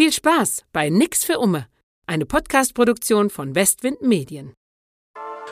Viel Spaß bei Nix für Umme, eine Podcast-Produktion von Westwind Medien.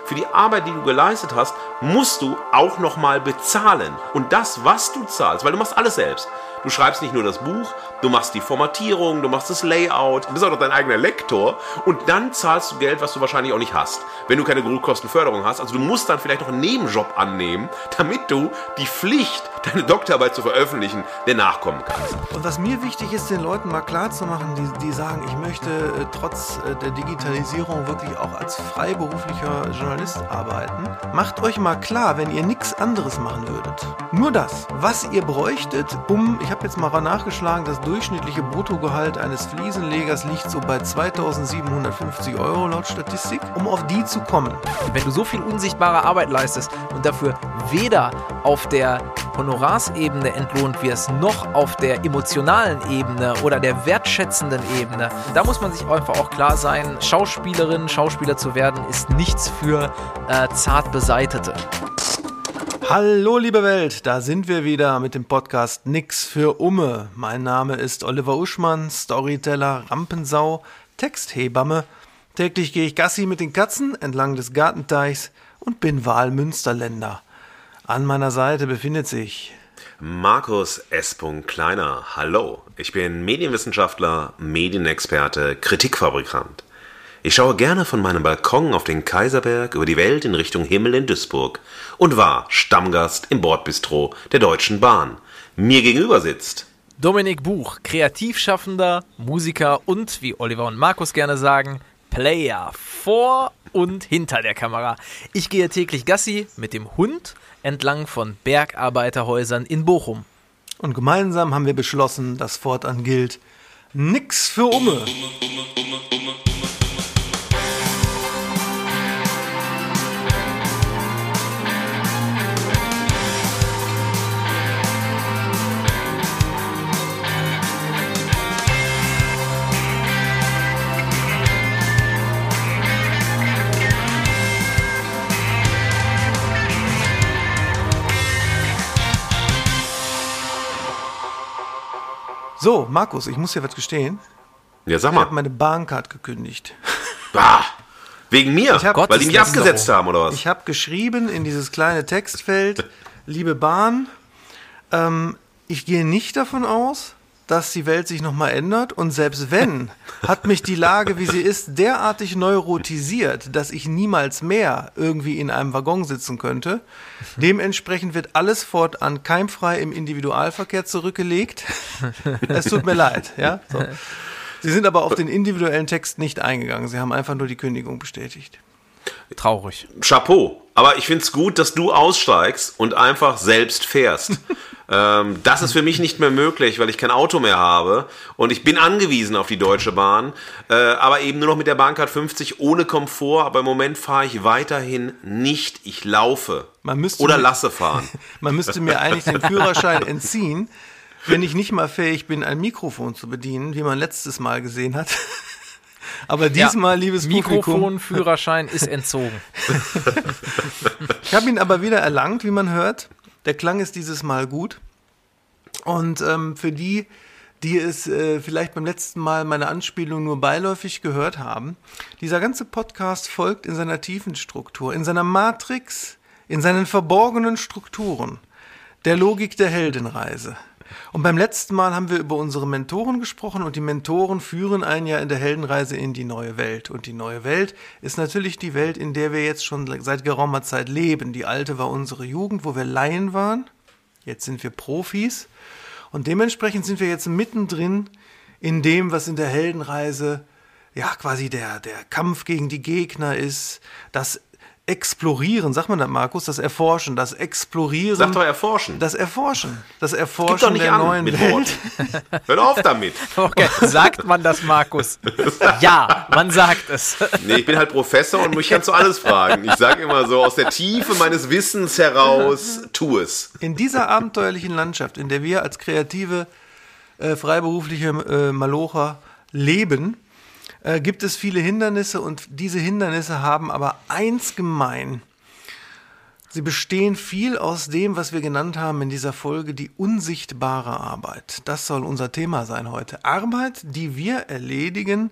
Für die Arbeit, die du geleistet hast, musst du auch nochmal bezahlen. Und das, was du zahlst, weil du machst alles selbst. Du schreibst nicht nur das Buch, du machst die Formatierung, du machst das Layout, du bist auch noch dein eigener Lektor und dann zahlst du Geld, was du wahrscheinlich auch nicht hast, wenn du keine Grundkostenförderung hast. Also du musst dann vielleicht noch einen Nebenjob annehmen, damit du die Pflicht, deine Doktorarbeit zu veröffentlichen, der nachkommen kannst. Und was mir wichtig ist, den Leuten mal klarzumachen, die, die sagen, ich möchte äh, trotz äh, der Digitalisierung wirklich auch als freiberuflicher Journalist arbeiten, macht euch mal klar, wenn ihr nichts anderes machen würdet. Nur das, was ihr bräuchtet, um, ich habe jetzt mal nachgeschlagen, das durchschnittliche Bruttogehalt eines Fliesenlegers liegt so bei 2750 Euro laut Statistik, um auf die zu kommen. Wenn du so viel unsichtbare Arbeit leistest und dafür weder auf der Honorarsebene entlohnt wirst, noch auf der emotionalen Ebene oder der wertschätzenden Ebene, da muss man sich einfach auch klar sein, Schauspielerin, Schauspieler zu werden, ist nichts für äh, zart beseitete. Hallo liebe Welt, da sind wir wieder mit dem Podcast Nix für Umme. Mein Name ist Oliver Uschmann, Storyteller, Rampensau, Texthebamme. Täglich gehe ich Gassi mit den Katzen entlang des Gartenteichs und bin Wahlmünsterländer. An meiner Seite befindet sich Markus S. Kleiner. Hallo, ich bin Medienwissenschaftler, Medienexperte, Kritikfabrikant. Ich schaue gerne von meinem Balkon auf den Kaiserberg über die Welt in Richtung Himmel in Duisburg und war Stammgast im Bordbistro der Deutschen Bahn. Mir gegenüber sitzt Dominik Buch, Kreativschaffender, Musiker und, wie Oliver und Markus gerne sagen, Player vor und hinter der Kamera. Ich gehe täglich Gassi mit dem Hund entlang von Bergarbeiterhäusern in Bochum. Und gemeinsam haben wir beschlossen, dass fortan gilt, nix für Umme. So, Markus, ich muss dir was gestehen. Ja, sag Ich mal. habe meine Bahncard gekündigt. Bah, wegen mir, Ich hab- weil die mich abgesetzt haben oder was? Ich habe geschrieben in dieses kleine Textfeld, liebe Bahn, ähm, ich gehe nicht davon aus, dass die Welt sich nochmal ändert und selbst wenn, hat mich die Lage, wie sie ist, derartig neurotisiert, dass ich niemals mehr irgendwie in einem Waggon sitzen könnte. Dementsprechend wird alles fortan keimfrei im Individualverkehr zurückgelegt. Es tut mir leid, ja. So. Sie sind aber auf den individuellen Text nicht eingegangen. Sie haben einfach nur die Kündigung bestätigt. Traurig. Chapeau. Aber ich finde es gut, dass du aussteigst und einfach selbst fährst. Ähm, das ist für mich nicht mehr möglich, weil ich kein Auto mehr habe und ich bin angewiesen auf die Deutsche Bahn, äh, aber eben nur noch mit der Bahncard 50 ohne Komfort. Aber im Moment fahre ich weiterhin nicht. Ich laufe Man müsste oder mir- lasse fahren. Man müsste mir eigentlich den Führerschein entziehen, wenn ich nicht mal fähig bin, ein Mikrofon zu bedienen, wie man letztes Mal gesehen hat. Aber diesmal, liebes Publikum, Mikrofon, Führerschein ist entzogen. ich habe ihn aber wieder erlangt, wie man hört. Der Klang ist dieses Mal gut. Und ähm, für die, die es äh, vielleicht beim letzten Mal meine Anspielung nur beiläufig gehört haben, dieser ganze Podcast folgt in seiner tiefen Struktur, in seiner Matrix, in seinen verborgenen Strukturen, der Logik der Heldenreise. Und beim letzten Mal haben wir über unsere Mentoren gesprochen und die Mentoren führen einen ja in der Heldenreise in die neue Welt. Und die neue Welt ist natürlich die Welt, in der wir jetzt schon seit geraumer Zeit leben. Die alte war unsere Jugend, wo wir Laien waren. Jetzt sind wir Profis. Und dementsprechend sind wir jetzt mittendrin in dem, was in der Heldenreise ja quasi der, der Kampf gegen die Gegner ist, das Explorieren, sagt man das, Markus, das Erforschen, das Explorieren. Sag doch erforschen. Das Erforschen. Das Gib Erforschen doch nicht der an neuen mit Welt. Hör auf damit. Okay, sagt man das, Markus? Ja, man sagt es. Nee, ich bin halt Professor und mich kannst du alles fragen. Ich sage immer so, aus der Tiefe meines Wissens heraus, tu es. In dieser abenteuerlichen Landschaft, in der wir als kreative, äh, freiberufliche äh, Malocher leben, äh, gibt es viele Hindernisse und diese Hindernisse haben aber eins gemein. Sie bestehen viel aus dem, was wir genannt haben in dieser Folge, die unsichtbare Arbeit. Das soll unser Thema sein heute. Arbeit, die wir erledigen,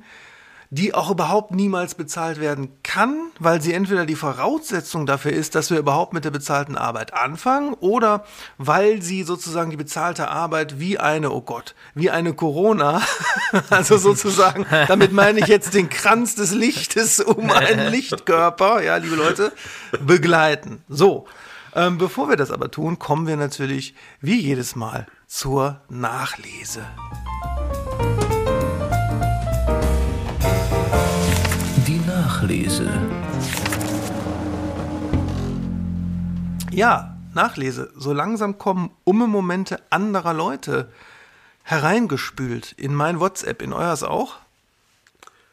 die auch überhaupt niemals bezahlt werden kann, weil sie entweder die Voraussetzung dafür ist, dass wir überhaupt mit der bezahlten Arbeit anfangen, oder weil sie sozusagen die bezahlte Arbeit wie eine, oh Gott, wie eine Corona, also sozusagen, damit meine ich jetzt den Kranz des Lichtes um einen Lichtkörper, ja, liebe Leute, begleiten. So. Ähm, bevor wir das aber tun, kommen wir natürlich wie jedes Mal zur Nachlese. Nachlese. Ja, Nachlese. So langsam kommen Umme-Momente anderer Leute hereingespült in mein WhatsApp, in euers auch?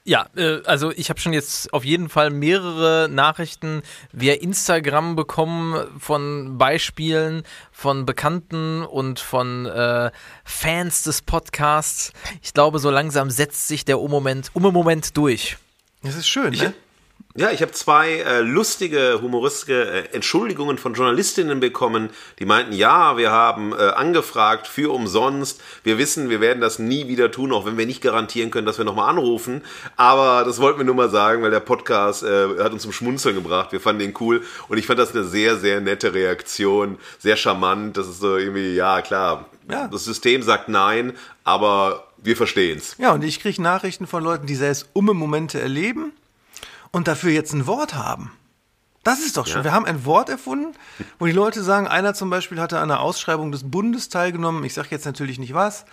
Ja, äh, also ich habe schon jetzt auf jeden Fall mehrere Nachrichten via Instagram bekommen von Beispielen von Bekannten und von äh, Fans des Podcasts. Ich glaube, so langsam setzt sich der Umme-Moment Umme durch. Das ist schön, ne? Ja, ich habe zwei äh, lustige, humoristische äh, Entschuldigungen von Journalistinnen bekommen, die meinten, ja, wir haben äh, angefragt für umsonst. Wir wissen, wir werden das nie wieder tun, auch wenn wir nicht garantieren können, dass wir nochmal anrufen. Aber das wollten wir nur mal sagen, weil der Podcast äh, hat uns zum Schmunzeln gebracht. Wir fanden den cool und ich fand das eine sehr, sehr nette Reaktion, sehr charmant. Das ist so irgendwie, ja, klar, ja. das System sagt nein, aber wir verstehen's. Ja, und ich kriege Nachrichten von Leuten, die selbst umme Momente erleben und dafür jetzt ein Wort haben. Das ist doch schon. Ja. Wir haben ein Wort erfunden, wo die Leute sagen, einer zum Beispiel hatte an einer Ausschreibung des Bundes teilgenommen, ich sage jetzt natürlich nicht was,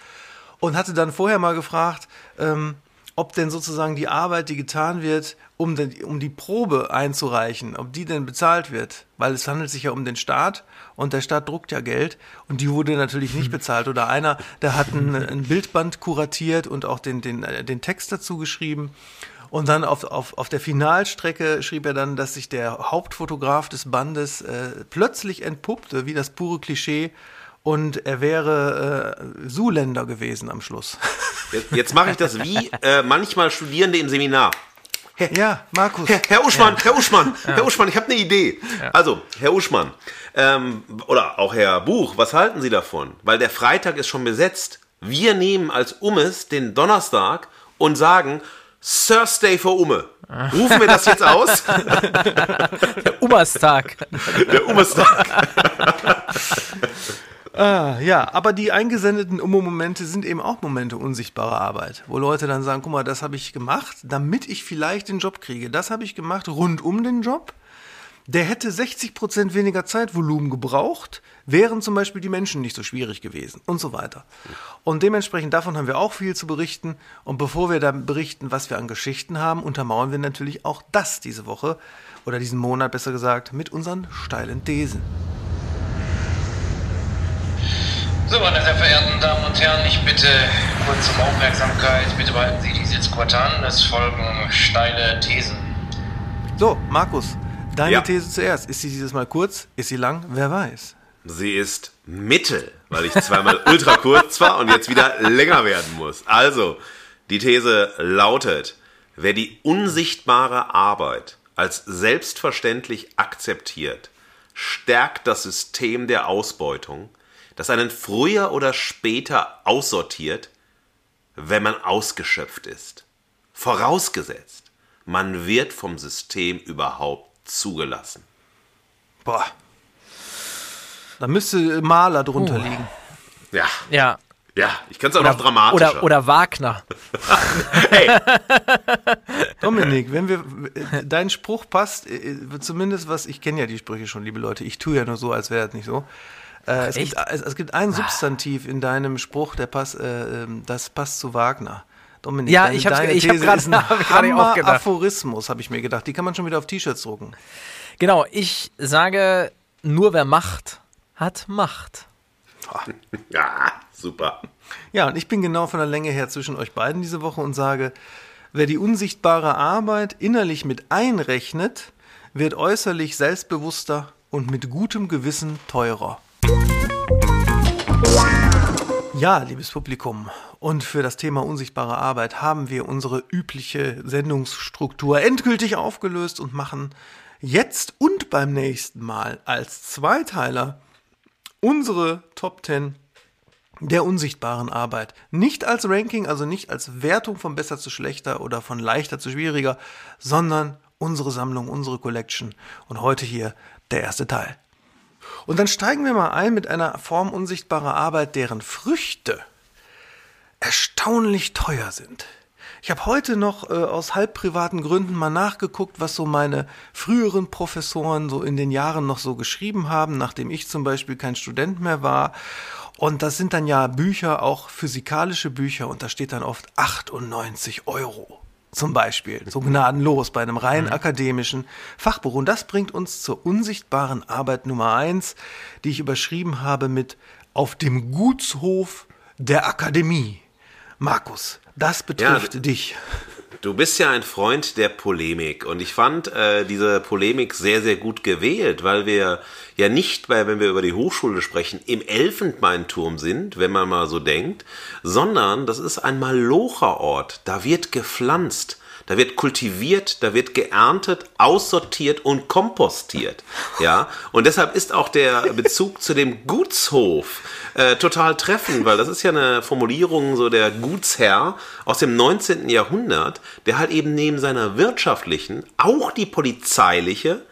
und hatte dann vorher mal gefragt, ähm, ob denn sozusagen die Arbeit, die getan wird, um, den, um die Probe einzureichen, ob die denn bezahlt wird. Weil es handelt sich ja um den Staat und der Staat druckt ja Geld und die wurde natürlich nicht bezahlt. Oder einer, der hat ein, ein Bildband kuratiert und auch den, den, den Text dazu geschrieben. Und dann auf, auf, auf der Finalstrecke schrieb er dann, dass sich der Hauptfotograf des Bandes äh, plötzlich entpuppte, wie das pure Klischee, und er wäre äh, Zuländer gewesen am Schluss. Jetzt, jetzt mache ich das wie äh, manchmal Studierende im Seminar. Herr, ja, Markus. Herr, Herr Uschmann, ja. Herr Uschmann, ja. Herr Uschmann, ich habe eine Idee. Ja. Also, Herr Uschmann, ähm, oder auch Herr Buch, was halten Sie davon? Weil der Freitag ist schon besetzt. Wir nehmen als Ummes den Donnerstag und sagen, Thursday for Umme. Rufen wir das jetzt aus? Der Ummerstag. Der Ummerstag. Ah, ja, aber die eingesendeten Ummo-Momente sind eben auch Momente unsichtbarer Arbeit, wo Leute dann sagen, guck mal, das habe ich gemacht, damit ich vielleicht den Job kriege. Das habe ich gemacht rund um den Job der hätte 60% weniger Zeitvolumen gebraucht, wären zum Beispiel die Menschen nicht so schwierig gewesen und so weiter. Und dementsprechend davon haben wir auch viel zu berichten. Und bevor wir dann berichten, was wir an Geschichten haben, untermauern wir natürlich auch das diese Woche oder diesen Monat besser gesagt mit unseren steilen Thesen. So, meine sehr verehrten Damen und Herren, ich bitte kurz um Aufmerksamkeit. Bitte behalten Sie die Sitzquote an. Es folgen steile Thesen. So, Markus, Deine ja. These zuerst. Ist sie dieses Mal kurz? Ist sie lang? Wer weiß. Sie ist mittel, weil ich zweimal ultra kurz war und jetzt wieder länger werden muss. Also, die These lautet, wer die unsichtbare Arbeit als selbstverständlich akzeptiert, stärkt das System der Ausbeutung, das einen früher oder später aussortiert, wenn man ausgeschöpft ist. Vorausgesetzt, man wird vom System überhaupt zugelassen. Boah. Da müsste Maler drunter uh. liegen. Ja. Ja. Ja, ich kann es auch oder, noch dramatischer. Oder, oder Wagner. hey. Dominik, wenn wir, dein Spruch passt, äh, zumindest was, ich kenne ja die Sprüche schon, liebe Leute, ich tue ja nur so, als wäre es nicht so. Äh, es, gibt, es, es, gibt, ein Substantiv in deinem Spruch, der passt, äh, ähm, das passt zu Wagner. Dominik, ja, deine, ich habe hab gerade hab auch Aphorismus, habe ich mir gedacht. Die kann man schon wieder auf T-Shirts drucken. Genau, ich sage, nur wer macht, hat Macht. Ja, super. Ja, und ich bin genau von der Länge her zwischen euch beiden diese Woche und sage, wer die unsichtbare Arbeit innerlich mit einrechnet, wird äußerlich selbstbewusster und mit gutem Gewissen teurer. Ja, liebes Publikum, und für das Thema unsichtbare Arbeit haben wir unsere übliche Sendungsstruktur endgültig aufgelöst und machen jetzt und und beim nächsten Mal als Zweiteiler unsere Top 10 der unsichtbaren Arbeit. Nicht als Ranking, also nicht als Wertung von besser zu schlechter oder von leichter zu schwieriger, sondern unsere Sammlung, unsere Collection. Und heute hier der erste Teil. Und dann steigen wir mal ein mit einer Form unsichtbarer Arbeit, deren Früchte erstaunlich teuer sind. Ich habe heute noch äh, aus halb privaten Gründen mal nachgeguckt, was so meine früheren Professoren so in den Jahren noch so geschrieben haben, nachdem ich zum Beispiel kein Student mehr war. Und das sind dann ja Bücher, auch physikalische Bücher, und da steht dann oft 98 Euro. Zum Beispiel, so gnadenlos bei einem rein mhm. akademischen Fachbuch. Und das bringt uns zur unsichtbaren Arbeit Nummer eins, die ich überschrieben habe mit Auf dem Gutshof der Akademie. Markus, das betrifft ja, dich. Du bist ja ein Freund der Polemik und ich fand äh, diese Polemik sehr, sehr gut gewählt, weil wir ja nicht bei, wenn wir über die Hochschule sprechen, im Elfenbeinturm sind, wenn man mal so denkt, sondern das ist ein Malocherort. Da wird gepflanzt. Da wird kultiviert, da wird geerntet, aussortiert und kompostiert. Ja, und deshalb ist auch der Bezug zu dem Gutshof äh, total treffend, weil das ist ja eine Formulierung so der Gutsherr aus dem 19. Jahrhundert, der halt eben neben seiner wirtschaftlichen auch die polizeiliche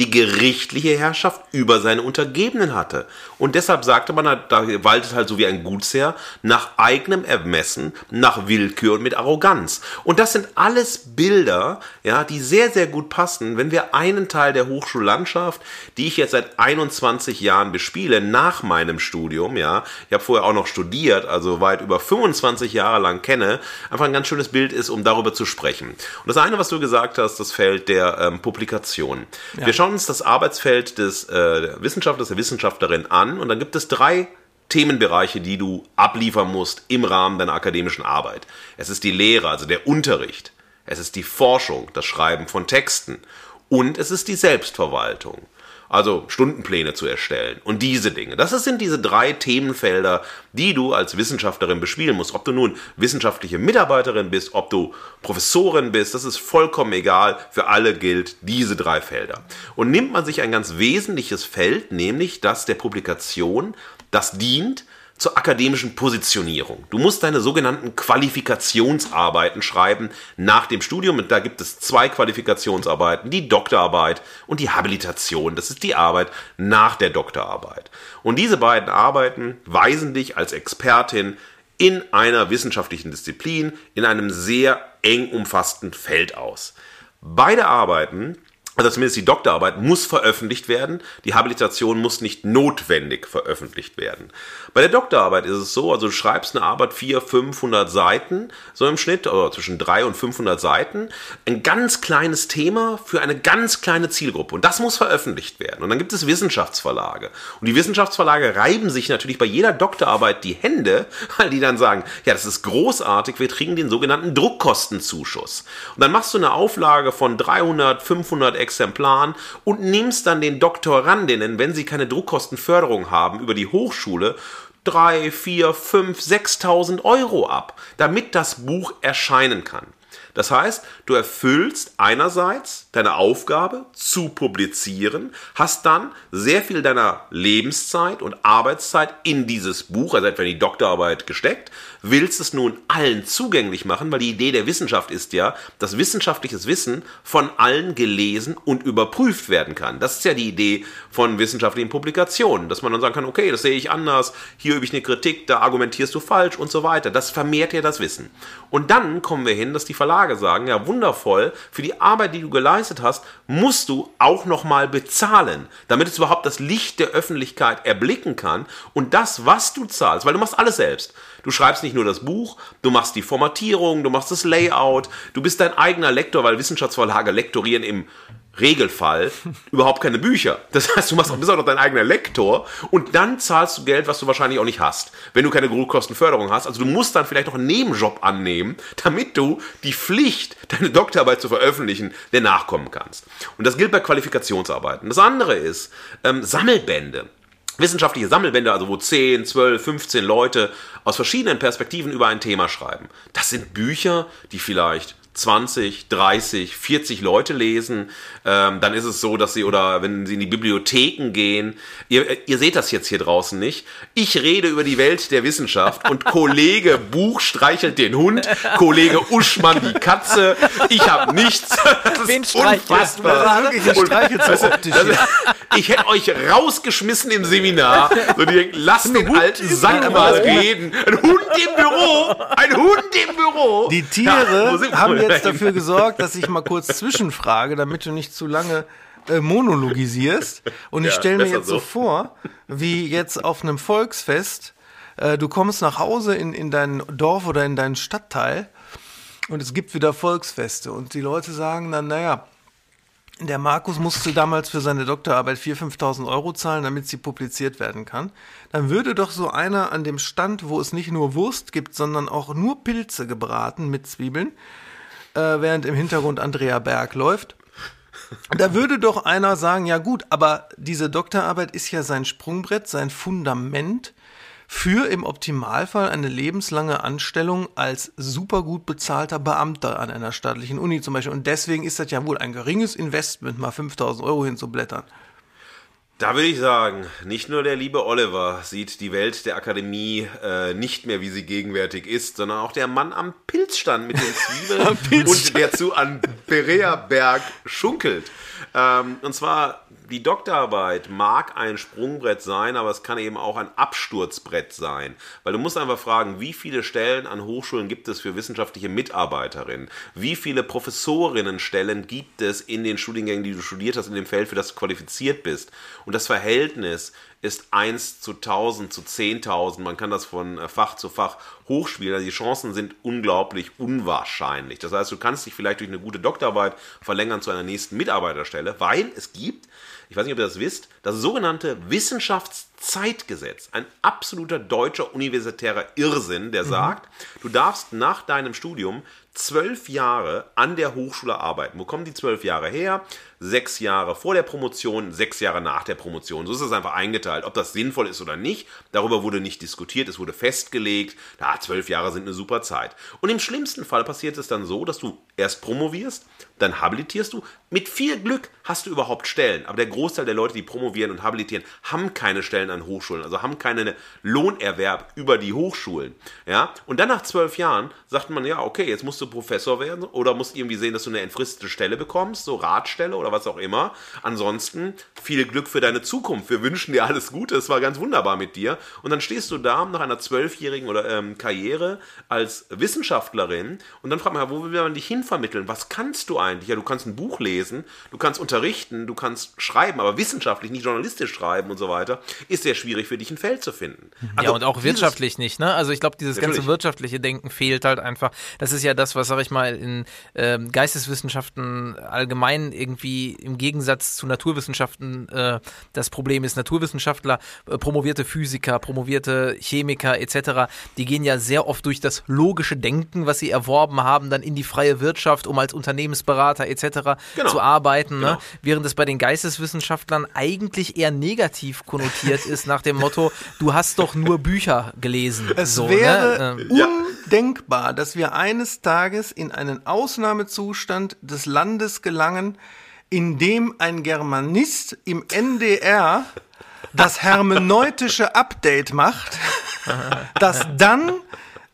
die gerichtliche Herrschaft über seine Untergebenen hatte. Und deshalb sagte man, da waltet halt so wie ein Gutsherr nach eigenem Ermessen, nach Willkür und mit Arroganz. Und das sind alles Bilder, ja, die sehr, sehr gut passen, wenn wir einen Teil der Hochschullandschaft, die ich jetzt seit 21 Jahren bespiele, nach meinem Studium, ja, ich habe vorher auch noch studiert, also weit über 25 Jahre lang kenne, einfach ein ganz schönes Bild ist, um darüber zu sprechen. Und das eine, was du gesagt hast, das Feld der ähm, Publikation. Ja. Wir schauen schauen uns das Arbeitsfeld des äh, Wissenschaftlers, der Wissenschaftlerin an und dann gibt es drei Themenbereiche, die du abliefern musst im Rahmen deiner akademischen Arbeit. Es ist die Lehre, also der Unterricht. Es ist die Forschung, das Schreiben von Texten. Und es ist die Selbstverwaltung also Stundenpläne zu erstellen und diese Dinge. Das sind diese drei Themenfelder, die du als Wissenschaftlerin bespielen musst. Ob du nun wissenschaftliche Mitarbeiterin bist, ob du Professorin bist, das ist vollkommen egal. Für alle gilt diese drei Felder. Und nimmt man sich ein ganz wesentliches Feld, nämlich das der Publikation, das dient zur akademischen Positionierung. Du musst deine sogenannten Qualifikationsarbeiten schreiben nach dem Studium. Und da gibt es zwei Qualifikationsarbeiten, die Doktorarbeit und die Habilitation. Das ist die Arbeit nach der Doktorarbeit. Und diese beiden Arbeiten weisen dich als Expertin in einer wissenschaftlichen Disziplin, in einem sehr eng umfassten Feld aus. Beide Arbeiten also zumindest die Doktorarbeit muss veröffentlicht werden. Die Habilitation muss nicht notwendig veröffentlicht werden. Bei der Doktorarbeit ist es so, also du schreibst eine Arbeit 400, 500 Seiten, so im Schnitt, oder zwischen 300 und 500 Seiten. Ein ganz kleines Thema für eine ganz kleine Zielgruppe. Und das muss veröffentlicht werden. Und dann gibt es Wissenschaftsverlage. Und die Wissenschaftsverlage reiben sich natürlich bei jeder Doktorarbeit die Hände, weil die dann sagen, ja, das ist großartig, wir kriegen den sogenannten Druckkostenzuschuss. Und dann machst du eine Auflage von 300, 500 Exemplaren und nimmst dann den Doktorandinnen, wenn sie keine Druckkostenförderung haben, über die Hochschule drei, vier, fünf, 6.000 Euro ab, damit das Buch erscheinen kann. Das heißt, du erfüllst einerseits deine Aufgabe zu publizieren, hast dann sehr viel deiner Lebenszeit und Arbeitszeit in dieses Buch, also etwa in die Doktorarbeit gesteckt, willst es nun allen zugänglich machen, weil die Idee der Wissenschaft ist ja, dass wissenschaftliches Wissen von allen gelesen und überprüft werden kann. Das ist ja die Idee von wissenschaftlichen Publikationen, dass man dann sagen kann, okay, das sehe ich anders, hier übe ich eine Kritik, da argumentierst du falsch und so weiter. Das vermehrt ja das Wissen. Und dann kommen wir hin, dass die Verlage sagen, ja wundervoll, für die Arbeit, die du geleistet hast, musst du auch nochmal bezahlen, damit es überhaupt das Licht der Öffentlichkeit erblicken kann und das, was du zahlst, weil du machst alles selbst. Du schreibst nicht nur das Buch, du machst die Formatierung, du machst das Layout, du bist dein eigener Lektor, weil Wissenschaftsverlage lektorieren im Regelfall überhaupt keine Bücher. Das heißt, du machst auch, bist auch noch dein eigener Lektor und dann zahlst du Geld, was du wahrscheinlich auch nicht hast, wenn du keine Grundkostenförderung hast. Also du musst dann vielleicht noch einen Nebenjob annehmen, damit du die Pflicht, deine Doktorarbeit zu veröffentlichen, der nachkommen kannst. Und das gilt bei Qualifikationsarbeiten. Das andere ist ähm, Sammelbände wissenschaftliche Sammelbände, also wo 10, 12, 15 Leute aus verschiedenen Perspektiven über ein Thema schreiben. Das sind Bücher, die vielleicht 20, 30, 40 Leute lesen. Ähm, dann ist es so, dass sie, oder wenn sie in die Bibliotheken gehen, ihr, ihr seht das jetzt hier draußen nicht. Ich rede über die Welt der Wissenschaft und Kollege Buch streichelt den Hund, Kollege Uschmann die Katze. Ich habe nichts. Das Wen ist du unfassbar. gerade? Wirklich, ich streiche so optisch Das, hier. Ich hätte euch rausgeschmissen im Seminar. So die denken, lasst den alten Sack mal reden. Ein Hund im Büro. Ein Hund im Büro. Die Ja, Tiere wir haben jetzt dafür gesorgt, dass ich mal kurz zwischenfrage, damit du nicht zu lange äh, monologisierst. Und ich Ja, stelle mir jetzt so so. vor, wie jetzt auf einem Volksfest, äh, du kommst nach Hause in, in dein Dorf oder in deinen Stadtteil und es gibt wieder Volksfeste und die Leute sagen dann, naja, der Markus musste damals für seine Doktorarbeit 4.000, 5.000 Euro zahlen, damit sie publiziert werden kann. Dann würde doch so einer an dem Stand, wo es nicht nur Wurst gibt, sondern auch nur Pilze gebraten mit Zwiebeln, äh, während im Hintergrund Andrea Berg läuft. Da würde doch einer sagen, ja gut, aber diese Doktorarbeit ist ja sein Sprungbrett, sein Fundament für im Optimalfall eine lebenslange Anstellung als super gut bezahlter Beamter an einer staatlichen Uni zum Beispiel. Und deswegen ist das ja wohl ein geringes Investment, mal 5000 Euro hinzublättern. Da würde ich sagen, nicht nur der liebe Oliver sieht die Welt der Akademie äh, nicht mehr, wie sie gegenwärtig ist, sondern auch der Mann am Pilzstand mit den Zwiebeln und der zu an Berg schunkelt. Ähm, und zwar, die Doktorarbeit mag ein Sprungbrett sein, aber es kann eben auch ein Absturzbrett sein. Weil du musst einfach fragen, wie viele Stellen an Hochschulen gibt es für wissenschaftliche Mitarbeiterinnen? Wie viele Professorinnenstellen gibt es in den Studiengängen, die du studiert hast, in dem Feld, für das du qualifiziert bist? Und das Verhältnis ist 1 zu 1000 zu 10.000. Man kann das von äh, Fach zu Fach hochspielen. Also die Chancen sind unglaublich unwahrscheinlich. Das heißt, du kannst dich vielleicht durch eine gute Doktorarbeit verlängern zu einer nächsten Mitarbeiterstelle, weil es gibt, ich weiß nicht, ob ihr das wisst, das sogenannte Wissenschaftszeitgesetz. Ein absoluter deutscher universitärer Irrsinn, der sagt, du darfst nach deinem Studium zwölf Jahre an der Hochschule arbeiten. Wo kommen die zwölf Jahre her? Sechs Jahre vor der Promotion, sechs Jahre nach der Promotion. So ist es einfach eingeteilt. Ob das sinnvoll ist oder nicht, darüber wurde nicht diskutiert, es wurde festgelegt. Ja, zwölf Jahre sind eine super Zeit. Und im schlimmsten Fall passiert es dann so, dass du erst promovierst, dann habilitierst du. Mit viel Glück hast du überhaupt Stellen. Aber der Großteil der Leute, die promovieren und habilitieren, haben keine Stellen an Hochschulen, also haben keinen Lohnerwerb über die Hochschulen. Ja? Und dann nach zwölf Jahren sagt man, ja, okay, jetzt musst du Professor werden oder musst irgendwie sehen, dass du eine entfristete Stelle bekommst, so Ratstelle oder was auch immer. Ansonsten viel Glück für deine Zukunft. Wir wünschen dir alles Gute. Es war ganz wunderbar mit dir. Und dann stehst du da nach einer zwölfjährigen oder ähm, Karriere als Wissenschaftlerin und dann fragt man, ja, wo will man dich hinvermitteln? Was kannst du eigentlich? Ja, du kannst ein Buch lesen, du kannst unterrichten, du kannst schreiben, aber wissenschaftlich, nicht journalistisch schreiben und so weiter, ist sehr schwierig für dich ein Feld zu finden. ja, Also und auch wirtschaftlich nicht, ne? Also ich glaube, dieses ganze wirtschaftliche Denken fehlt halt einfach. Das ist ja das, was, sag ich mal, in ähm, Geisteswissenschaften allgemein irgendwie im Gegensatz zu Naturwissenschaften äh, das Problem ist. Naturwissenschaftler, äh, promovierte Physiker, promovierte Chemiker etc., die gehen ja sehr oft durch das logische Denken, was sie erworben haben, dann in die freie Wirtschaft, um als Unternehmensberater etc. Genau. zu arbeiten. Ne? Genau. Während es bei den Geisteswissenschaftlern eigentlich eher negativ konnotiert ist, nach dem Motto, du hast doch nur Bücher gelesen. Es so, wäre ne? Ähm, undenkbar, dass wir eines Tages in einen Ausnahmezustand des Landes gelangen, in dem ein Germanist im NDR das hermeneutische Update macht, das dann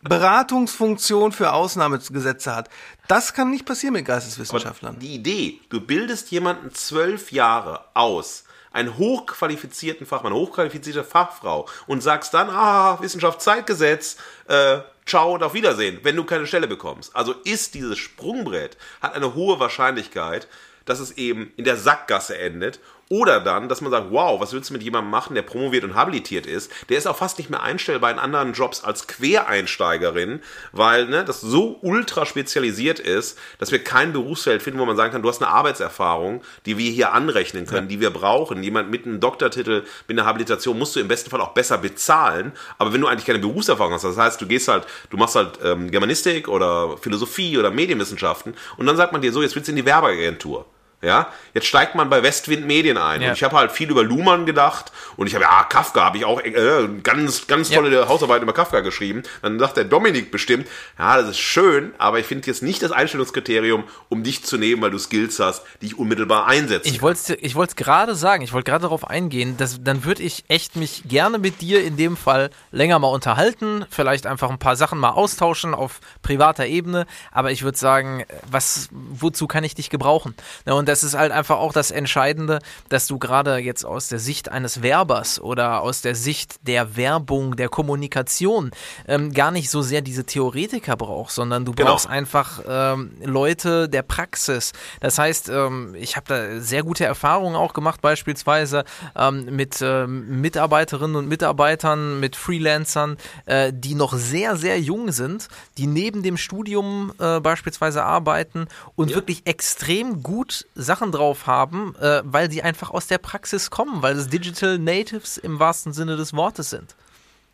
Beratungsfunktion für Ausnahmegesetze hat. Das kann nicht passieren mit Geisteswissenschaftlern. Die Idee, du bildest jemanden zwölf Jahre aus, einen hochqualifizierten Fachmann, hochqualifizierte Fachfrau und sagst dann, ah, Wissenschaftszeitgesetz, äh, ciao und auf Wiedersehen, wenn du keine Stelle bekommst. Also ist dieses Sprungbrett, hat eine hohe Wahrscheinlichkeit, dass es eben in der Sackgasse endet. Oder dann, dass man sagt, wow, was willst du mit jemandem machen, der promoviert und habilitiert ist? Der ist auch fast nicht mehr einstellbar in anderen Jobs als Quereinsteigerin, weil ne, das so ultra spezialisiert ist, dass wir kein Berufsfeld finden, wo man sagen kann, du hast eine Arbeitserfahrung, die wir hier anrechnen können, die wir brauchen. Jemand mit einem Doktortitel, mit einer Habilitation musst du im besten Fall auch besser bezahlen. Aber wenn du eigentlich keine Berufserfahrung hast, das heißt, du gehst halt, du machst halt ähm, Germanistik oder Philosophie oder Medienwissenschaften und dann sagt man dir so, jetzt willst du in die Werbeagentur. Ja, jetzt steigt man bei Westwind Medien ein. Ja. Und ich habe halt viel über Luhmann gedacht und ich habe, ja, Kafka habe ich auch äh, ganz, ganz tolle Hausarbeit über Kafka geschrieben. Dann sagt der Dominik bestimmt, ja, das ist schön, aber ich finde jetzt nicht das Einstellungskriterium, um dich zu nehmen, weil du Skills hast, die ich unmittelbar einsetze. Ich wollte es gerade sagen, ich wollte gerade darauf eingehen, dass, dann würde ich echt mich gerne mit dir in dem Fall länger mal unterhalten, vielleicht einfach ein paar Sachen mal austauschen auf privater Ebene, aber ich würde sagen, was, wozu kann ich dich gebrauchen? Ja, und das ist halt einfach auch das Entscheidende, dass du gerade jetzt aus der Sicht eines Werbers oder aus der Sicht der Werbung, der Kommunikation ähm, gar nicht so sehr diese Theoretiker brauchst, sondern du Genau. brauchst einfach ähm, Leute der Praxis. Das heißt, ähm, ich habe da sehr gute Erfahrungen auch gemacht, beispielsweise ähm, mit ähm, Mitarbeiterinnen und Mitarbeitern, mit Freelancern, äh, die noch sehr, sehr jung sind, die neben dem Studium äh, beispielsweise arbeiten und wirklich extrem gut Sachen drauf haben, äh, weil sie einfach aus der Praxis kommen, weil es Digital Natives im wahrsten Sinne des Wortes sind.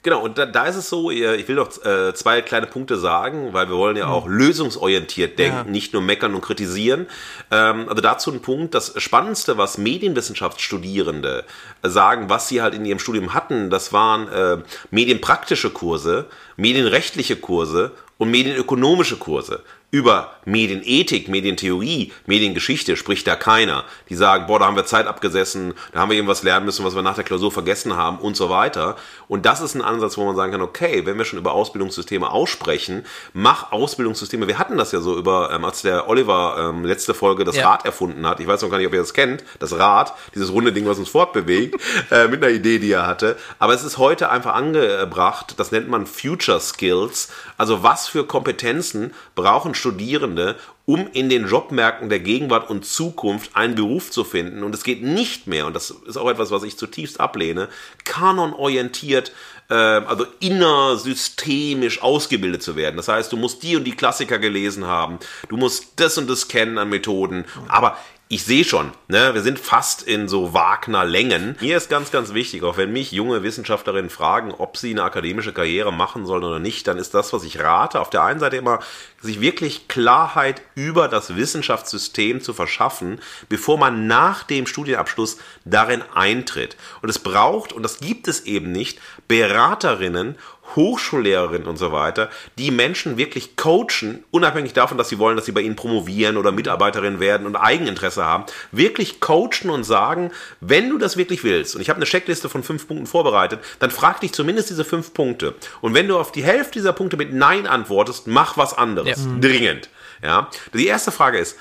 Genau, und da, da ist es so, ich will noch äh, zwei kleine Punkte sagen, weil wir wollen ja auch lösungsorientiert denken, Ja. nicht nur meckern und kritisieren. Ähm, also dazu ein Punkt, das Spannendste, was Medienwissenschaftsstudierende äh, sagen, was sie halt in ihrem Studium hatten, das waren äh, medienpraktische Kurse, medienrechtliche Kurse und medienökonomische Kurse. Über Medienethik, Medientheorie, Mediengeschichte spricht da keiner. Die sagen, boah, da haben wir Zeit abgesessen, da haben wir irgendwas lernen müssen, was wir nach der Klausur vergessen haben und so weiter. Und das ist ein Ansatz, wo man sagen kann, okay, wenn wir schon über Ausbildungssysteme aussprechen, mach Ausbildungssysteme. Wir hatten das ja so über, ähm, als der Oliver ähm, letzte Folge das Ja. Rad erfunden hat. Ich weiß noch gar nicht, ob ihr das kennt, das Rad, dieses runde Ding, was uns fortbewegt, äh, mit einer Idee, die er hatte. Aber es ist heute einfach angebracht, das nennt man Future Skills. Also was für Kompetenzen brauchen Studierende, um in den Jobmärkten der Gegenwart und Zukunft einen Beruf zu finden. Und es geht nicht mehr, und das ist auch etwas, was ich zutiefst ablehne, kanonorientiert, äh, also innersystemisch ausgebildet zu werden. Das heißt, du musst die und die Klassiker gelesen haben, du musst das und das kennen an Methoden, aber ich sehe schon, ne, wir sind fast in so Wagner-Längen. Mir ist ganz, ganz wichtig, auch wenn mich junge Wissenschaftlerinnen fragen, ob sie eine akademische Karriere machen sollen oder nicht, dann ist das, was ich rate, auf der einen Seite immer, sich wirklich Klarheit über das Wissenschaftssystem zu verschaffen, bevor man nach dem Studienabschluss darin eintritt. Und es braucht, und das gibt es eben nicht, Beraterinnen, Hochschullehrerinnen und so weiter, die Menschen wirklich coachen, unabhängig davon, dass sie wollen, dass sie bei ihnen promovieren oder Mitarbeiterin werden und Eigeninteresse haben, wirklich coachen und sagen, wenn du das wirklich willst, und ich habe eine Checkliste von fünf Punkten vorbereitet, dann frag dich zumindest diese fünf Punkte. Und wenn du auf die Hälfte dieser Punkte mit Nein antwortest, mach was anderes. Ja. Dringend. Ja. Die erste Frage ist,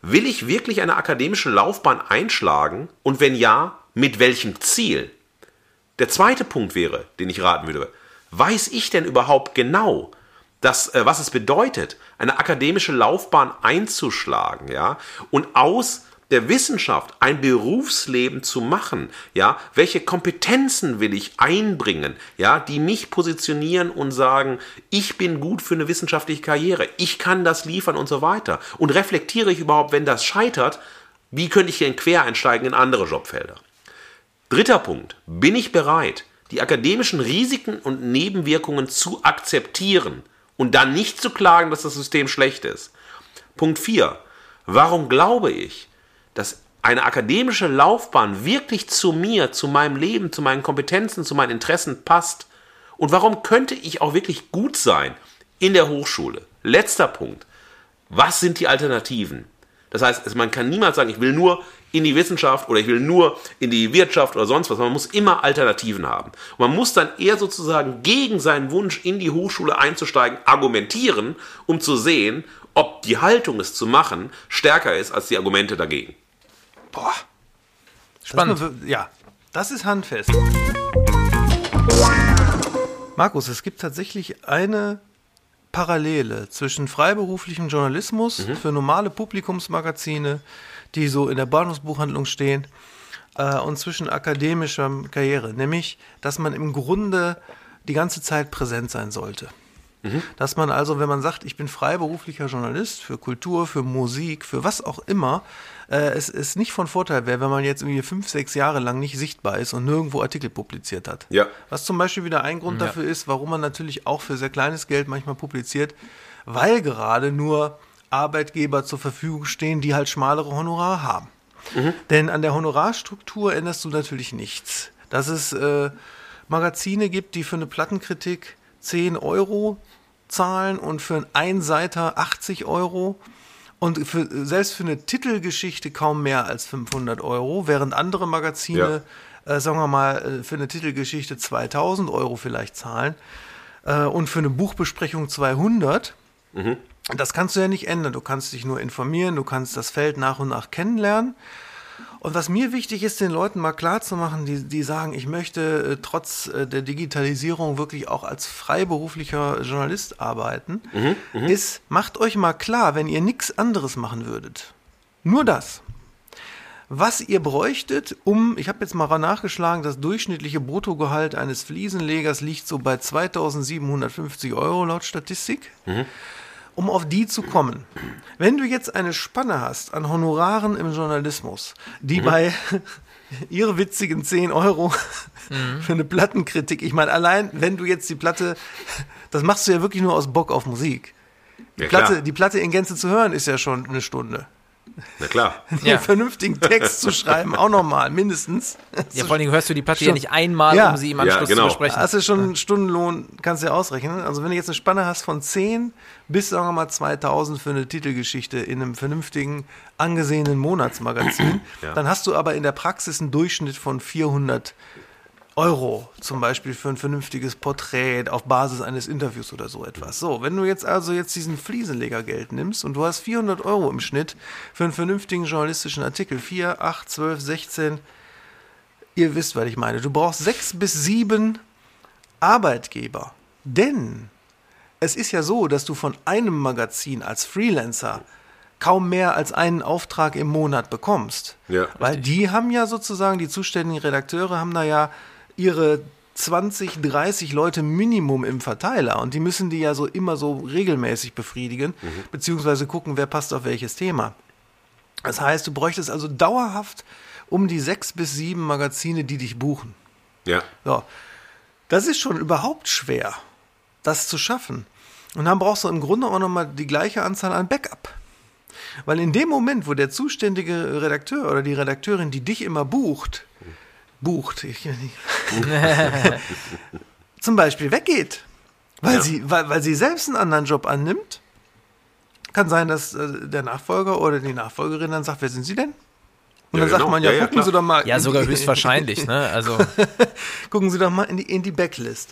will ich wirklich eine akademische Laufbahn einschlagen? Und wenn ja, mit welchem Ziel? Der zweite Punkt wäre, den ich raten würde, weiß ich denn überhaupt genau, dass, äh, was es bedeutet, eine akademische Laufbahn einzuschlagen, ja, und aus der Wissenschaft ein Berufsleben zu machen, ja, welche Kompetenzen will ich einbringen, ja, die mich positionieren und sagen, ich bin gut für eine wissenschaftliche Karriere, ich kann das liefern und so weiter. Und reflektiere ich überhaupt, wenn das scheitert, wie könnte ich denn quer einsteigen in andere Jobfelder? Dritter Punkt. Bin ich bereit, die akademischen Risiken und Nebenwirkungen zu akzeptieren und dann nicht zu klagen, dass das System schlecht ist? Punkt 4. Warum glaube ich, dass eine akademische Laufbahn wirklich zu mir, zu meinem Leben, zu meinen Kompetenzen, zu meinen Interessen passt? Und warum könnte ich auch wirklich gut sein in der Hochschule? Letzter Punkt. Was sind die Alternativen? Das heißt, es- man kann niemals sagen, ich will nur in die Wissenschaft oder ich will nur in die Wirtschaft oder sonst was. Man muss immer Alternativen haben. Und man muss dann eher sozusagen gegen seinen Wunsch, in die Hochschule einzusteigen, argumentieren, um zu sehen, ob die Haltung, es zu machen, stärker ist als die Argumente dagegen. Boah. Spannend. Das, ist- ja, das ist handfest. Markus, es gibt tatsächlich eine Parallele zwischen freiberuflichem Journalismus für normale Publikumsmagazine, die so in der Bahnhofsbuchhandlung stehen, äh, und zwischen akademischer Karriere, nämlich, dass man im Grunde die ganze Zeit präsent sein sollte. Dass man also, wenn man sagt, ich bin freiberuflicher Journalist für Kultur, für Musik, für was auch immer, äh, es ist nicht von Vorteil wäre, wenn man jetzt irgendwie fünf, sechs Jahre lang nicht sichtbar ist und nirgendwo Artikel publiziert hat. Ja. Was zum Beispiel wieder ein Grund dafür ist, warum man natürlich auch für sehr kleines Geld manchmal publiziert, weil gerade nur Arbeitgeber zur Verfügung stehen, die halt schmalere Honorare haben. Denn an der Honorarstruktur änderst du natürlich nichts. Dass es äh, Magazine gibt, die für eine Plattenkritik 10 Euro zahlen und für einen Einseiter 80 Euro und für, selbst für eine Titelgeschichte kaum mehr als 500 Euro, während andere Magazine, äh, sagen wir mal, äh, für eine Titelgeschichte 2000 Euro vielleicht zahlen äh, und für eine Buchbesprechung 200. Das kannst du ja nicht ändern. Du kannst dich nur informieren, du kannst das Feld nach und nach kennenlernen. Und was mir wichtig ist, den Leuten mal klarzumachen, die, die sagen, ich möchte äh, trotz äh, der Digitalisierung wirklich auch als freiberuflicher Journalist arbeiten, ist, macht euch mal klar, wenn ihr nichts anderes machen würdet. Nur das. Was ihr bräuchtet, um, ich habe jetzt mal nachgeschlagen, das durchschnittliche Bruttogehalt eines Fliesenlegers liegt so bei 2750 Euro laut Statistik um auf die zu kommen. Wenn du jetzt eine Spanne hast an Honoraren im Journalismus, die bei ihre witzigen 10 Euro für eine Plattenkritik, ich meine, allein wenn du jetzt die Platte, das machst du ja wirklich nur aus Bock auf Musik. Die, Ja, Platte, die Platte in Gänze zu hören ist ja schon eine Stunde. Na klar. Den Ja. vernünftigen Text zu schreiben, auch nochmal, mindestens. Ja, vor allen Dingen hörst du die Partie ja nicht einmal, Ja. um sie im Ja, Anschluss genau. zu besprechen. Hast du schon einen Stundenlohn, kannst du ja ausrechnen. Also wenn du jetzt eine Spanne hast von 10 bis, sagen wir mal, 2000 für eine Titelgeschichte in einem vernünftigen, angesehenen Monatsmagazin, Ja. dann hast du aber in der Praxis einen Durchschnitt von 400 Euro, zum Beispiel für ein vernünftiges Porträt auf Basis eines Interviews oder so etwas. So, wenn du jetzt also jetzt diesen Fliesenlegergeld nimmst und du hast 400 Euro im Schnitt für einen vernünftigen journalistischen Artikel, 4, 8, 12, 16, ihr wisst, was ich meine. Du brauchst sechs bis sieben Arbeitgeber. Denn es ist ja so, dass du von einem Magazin als Freelancer kaum mehr als einen Auftrag im Monat bekommst. Ja. Weil die haben ja sozusagen, die zuständigen Redakteure haben da ja ihre 20, 30 Leute Minimum im Verteiler und die müssen die ja so immer so regelmäßig befriedigen, beziehungsweise gucken, wer passt auf welches Thema. Das heißt, du bräuchtest also dauerhaft um die sechs bis sieben Magazine, die dich buchen. Ja. So. Das ist schon überhaupt schwer, das zu schaffen. Und dann brauchst du im Grunde auch nochmal die gleiche Anzahl an Backup. Weil in dem Moment, wo der zuständige Redakteur oder die Redakteurin, die dich immer bucht, bucht, ich, zum Beispiel weggeht, weil, Ja. sie, weil, weil sie selbst einen anderen Job annimmt, kann sein, dass äh, der Nachfolger oder die Nachfolgerin dann sagt, wer sind Sie denn? Und Ja, dann sagt genau. man, ja, Ja, gucken. Sie doch mal. ja, sogar die- höchstwahrscheinlich, ne? Also, Gucken Sie doch mal in die, in die Backlist.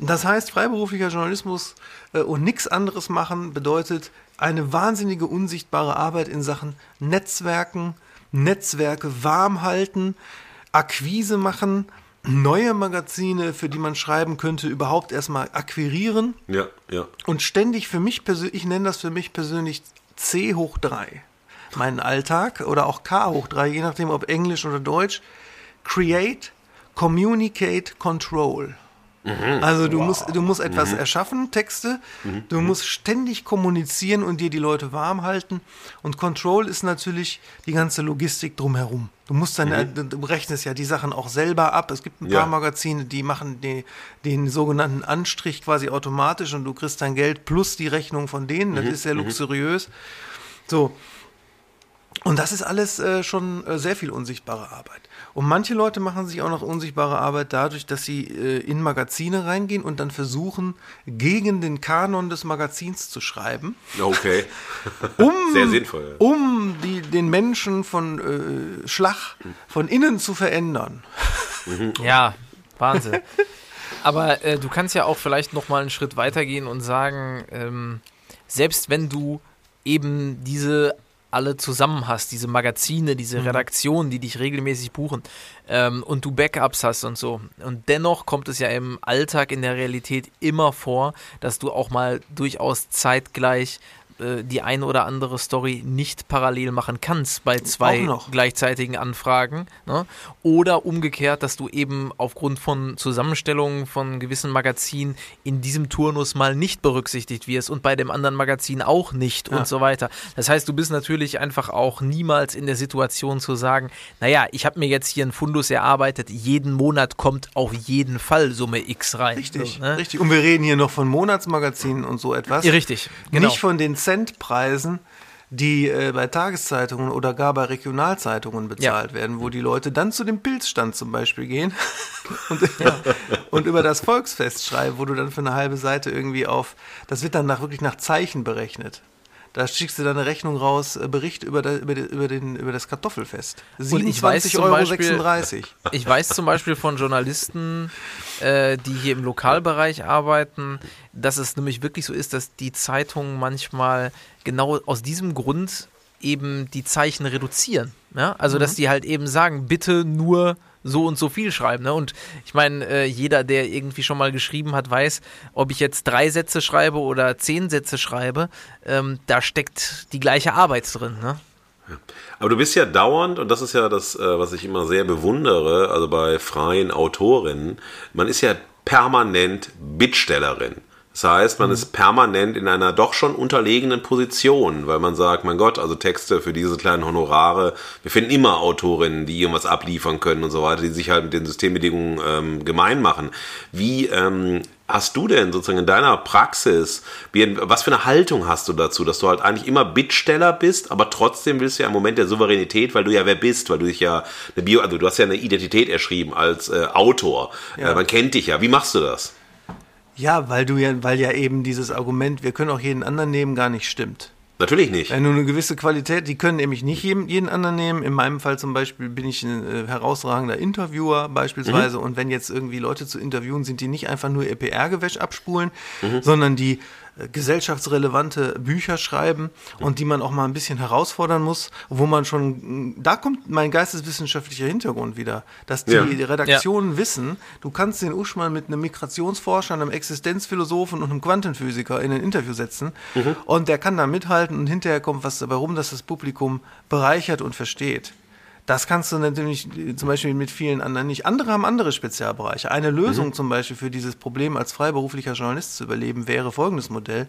Das heißt, freiberuflicher Journalismus äh, und nichts anderes machen bedeutet eine wahnsinnige unsichtbare Arbeit in Sachen Netzwerken, Netzwerke warm halten, Akquise machen, neue Magazine, für die man schreiben könnte, überhaupt erstmal akquirieren Ja, ja. und ständig für mich persönlich, ich nenne das für mich persönlich C hoch 3. Meinen Alltag oder auch K hoch 3, je nachdem ob Englisch oder Deutsch. Create, Communicate, Control. Also du musst, du musst etwas erschaffen, Texte, du musst ständig kommunizieren und dir die Leute warm halten. Und Control ist natürlich die ganze Logistik drumherum. Du musst dann, du rechnest ja die Sachen auch selber ab. Es gibt ein Ja. paar Magazine, die machen die, den sogenannten Anstrich quasi automatisch und du kriegst dein Geld plus die Rechnung von denen. Das ist sehr luxuriös. So, und das ist alles äh, schon äh, sehr viel unsichtbare Arbeit. Und manche Leute machen sich auch noch unsichtbare Arbeit dadurch, dass sie äh, in Magazine reingehen und dann versuchen, gegen den Kanon des Magazins zu schreiben, Okay. um, Sehr sinnvoll. ja. um die, den Menschen von äh, Schlag von innen zu verändern. ja, Wahnsinn. Aber äh, du kannst ja auch vielleicht noch mal einen Schritt weitergehen und sagen, ähm, selbst wenn du eben diese alle zusammen hast, diese Magazine, diese Redaktionen, die dich regelmäßig buchen ähm, und du Backups hast und so. Und dennoch kommt es ja im Alltag, in der Realität immer vor, dass du auch mal durchaus zeitgleich äh, die eine oder andere Story nicht parallel machen kannst bei zwei gleichzeitigen Anfragen. Ne? Oder umgekehrt, dass du eben aufgrund von Zusammenstellungen von gewissen Magazinen in diesem Turnus mal nicht berücksichtigt wirst und bei dem anderen Magazin auch nicht Ja. und so weiter. Das heißt, du bist natürlich einfach auch niemals in der Situation zu sagen, naja, ich habe mir jetzt hier einen Fundus erarbeitet, jeden Monat kommt auf jeden Fall Summe X rein. Richtig, So, ne? richtig. Und wir reden hier noch von Monatsmagazinen und so etwas. Richtig, genau. Nicht von den Centpreisen, die äh, bei Tageszeitungen oder gar bei Regionalzeitungen bezahlt werden, wo die Leute dann zu dem Pilzstand zum Beispiel gehen und, und über das Volksfest schreiben, wo du dann für eine halbe Seite irgendwie auf, das wird dann nach, wirklich nach Zeichen berechnet. Da schickst du dann eine Rechnung raus, äh, Bericht über, der, über, über, den, über das Kartoffelfest. Und ich weiß 27,36 zum Euro. Beispiel- 36. Ich weiß zum Beispiel von Journalisten, äh, die hier im Lokalbereich arbeiten, dass es nämlich wirklich so ist, dass die Zeitungen manchmal genau aus diesem Grund eben die Zeichen reduzieren. Ja? Also, dass die halt eben sagen, bitte nur so und so viel schreiben. Ne? Und ich meine, äh, jeder, der irgendwie schon mal geschrieben hat, weiß, ob ich jetzt drei Sätze schreibe oder zehn Sätze schreibe, ähm, da steckt die gleiche Arbeit drin. Ne? Aber du bist ja dauernd, und das ist ja das, äh, was ich immer sehr bewundere, also bei freien Autorinnen, man ist ja permanent Bittstellerin. Das heißt, man ist permanent in einer doch schon unterlegenen Position, weil man sagt, mein Gott, also Texte für diese kleinen Honorare, wir finden immer Autorinnen, die irgendwas abliefern können und so weiter, die sich halt mit den Systembedingungen ähm, gemein machen. Wie ähm, hast du denn sozusagen in deiner Praxis, wie, was für eine Haltung hast du dazu, dass du halt eigentlich immer Bittsteller bist, aber trotzdem willst du ja im Moment der Souveränität, weil du ja wer bist, weil du dich ja eine Bio, also du hast ja eine Identität erschrieben als äh, Autor. Ja. Äh, man kennt dich ja. Wie machst du das? Ja, weil du ja, weil ja eben dieses Argument, wir können auch jeden anderen nehmen, gar nicht stimmt. Natürlich nicht. Wenn du eine gewisse Qualität, die können nämlich nicht jeden, jeden anderen nehmen. In meinem Fall zum Beispiel bin ich ein äh, herausragender Interviewer beispielsweise. Und wenn jetzt irgendwie Leute zu interviewen sind, die nicht einfach nur ihr PR-Gewäsch abspulen, sondern die gesellschaftsrelevante Bücher schreiben und die man auch mal ein bisschen herausfordern muss, wo man schon, da kommt mein geisteswissenschaftlicher Hintergrund wieder, dass die Ja. Redaktionen wissen, du kannst den Uschmann mit einem Migrationsforscher, einem Existenzphilosophen und einem Quantenphysiker in ein Interview setzen und der kann da mithalten und hinterher kommt was dabei rum, dass das Publikum bereichert und versteht. Das kannst du natürlich äh, zum Beispiel mit vielen anderen nicht. Andere haben andere Spezialbereiche. Eine Lösung zum Beispiel für dieses Problem als freiberuflicher Journalist zu überleben wäre folgendes Modell,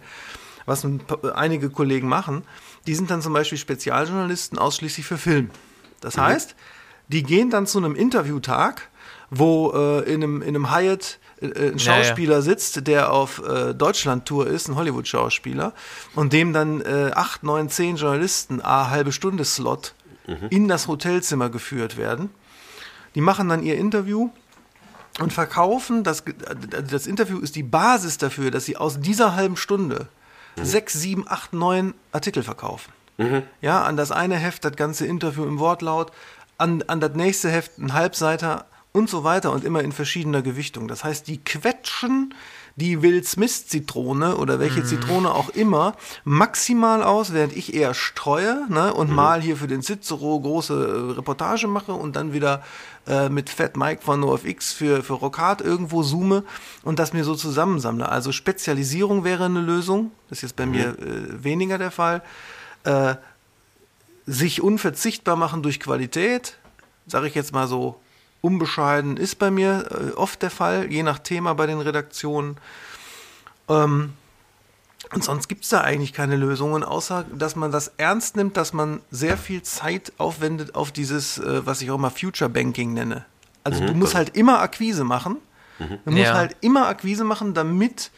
was paar- einige Kollegen machen. Die sind dann zum Beispiel Spezialjournalisten ausschließlich für Film. Das heißt, die gehen dann zu einem Interviewtag, wo äh, in, einem, in einem Hyatt äh, ein Ja, ja. Schauspieler sitzt, der auf äh, Deutschland-Tour ist, ein Hollywood-Schauspieler, und dem dann äh, acht, neun, zehn Journalisten a halbe Stunde Slot in das Hotelzimmer geführt werden. Die machen dann ihr Interview und verkaufen, das, das Interview ist die Basis dafür, dass sie aus dieser halben Stunde sechs, sieben, acht, neun Artikel verkaufen. Ja, an das eine Heft das ganze Interview im Wortlaut, an, an das nächste Heft ein Halbseiter und so weiter und immer in verschiedener Gewichtung. Das heißt, die quetschen die Will Smith Zitrone oder welche Zitrone auch immer maximal aus, während ich eher streue ne, und mal hier für den Cicero große äh, Reportage mache und dann wieder äh, mit Fat Mike von NoFX für, für Rockhard irgendwo zoome und das mir so zusammensammle. Also Spezialisierung wäre eine Lösung, das ist jetzt bei mir äh, weniger der Fall. Äh, sich unverzichtbar machen durch Qualität, sage ich jetzt mal so unbescheiden, ist bei mir äh, oft der Fall, je nach Thema bei den Redaktionen. Ähm, und sonst gibt es da eigentlich keine Lösungen, außer dass man das ernst nimmt, dass man sehr viel Zeit aufwendet auf dieses, äh, was ich auch mal Future Banking nenne. Also du musst halt immer Akquise machen. Du musst Ja. halt immer Akquise machen, damit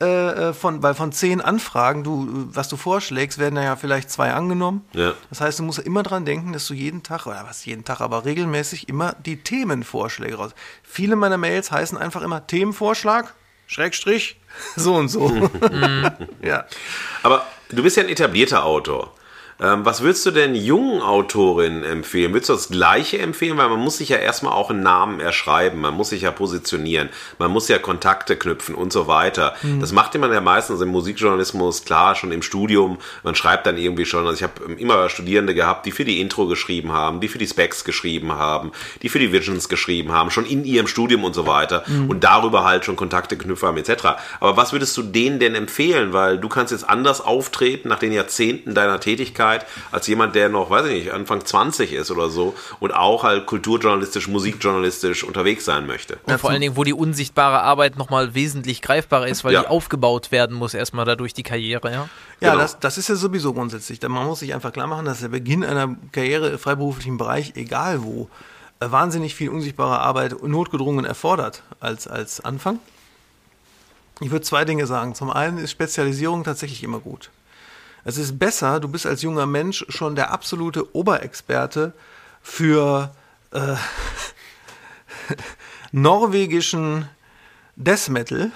äh, äh, von, weil von zehn Anfragen, du, was du vorschlägst, werden ja vielleicht zwei angenommen. Ja. Das heißt, du musst immer dran denken, dass du jeden Tag, oder was jeden Tag, aber regelmäßig immer die Themenvorschläge raus. Viele meiner Mails heißen einfach immer Themenvorschlag, Schrägstrich, so und so. ja. Aber du bist ja ein etablierter Autor. Ähm, was würdest du denn jungen Autorinnen empfehlen? Würdest du das Gleiche empfehlen? Weil man muss sich ja erstmal auch einen Namen erschreiben, man muss sich ja positionieren, man muss ja Kontakte knüpfen und so weiter. Das macht man ja meistens im Musikjournalismus, klar, schon im Studium. Man schreibt dann irgendwie schon, also ich habe immer Studierende gehabt, die für die Intro geschrieben haben, die für die Specs geschrieben haben, die für die Visions geschrieben haben, schon in ihrem Studium und so weiter und darüber halt schon Kontakte knüpfen haben etc. Aber was würdest du denen denn empfehlen? Weil du kannst jetzt anders auftreten nach den Jahrzehnten deiner Tätigkeit als jemand, der noch, weiß ich nicht, Anfang 20 ist oder so und auch halt kulturjournalistisch, musikjournalistisch unterwegs sein möchte. Und vor allen Dingen, wo die unsichtbare Arbeit nochmal wesentlich greifbarer ist, weil Ja. die aufgebaut werden muss, erstmal dadurch die Karriere, ja. Ja, Genau. das, das ist ja sowieso grundsätzlich. Denn Man muss sich einfach klar machen, dass der Beginn einer Karriere im freiberuflichen Bereich, egal wo, äh, wahnsinnig viel unsichtbare Arbeit notgedrungen erfordert als, als Anfang. Ich würde zwei Dinge sagen. Zum einen ist Spezialisierung tatsächlich immer gut. Es ist besser, du bist als junger Mensch schon der absolute Oberexperte für äh, norwegischen Death Metal.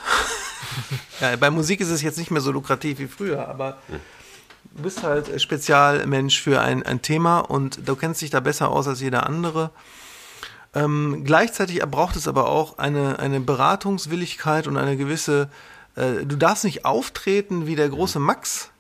ja, bei Musik ist es jetzt nicht mehr so lukrativ wie früher, aber du bist halt Spezialmensch für ein, ein Thema und du kennst dich da besser aus als jeder andere. Ähm, gleichzeitig braucht es aber auch eine, eine Beratungswilligkeit und eine gewisse, äh, du darfst nicht auftreten wie der große Max.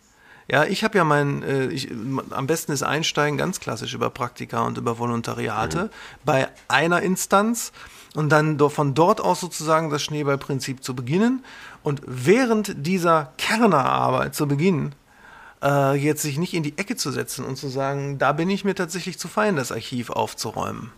Ja, ich habe ja mein, äh, ich, am besten ist einsteigen ganz klassisch über Praktika und über Volontariate bei einer Instanz und dann von dort aus sozusagen das Schneeballprinzip zu beginnen und während dieser Kernerarbeit zu beginnen, äh, jetzt sich nicht in die Ecke zu setzen und zu sagen, da bin ich mir tatsächlich zu fein, das Archiv aufzuräumen.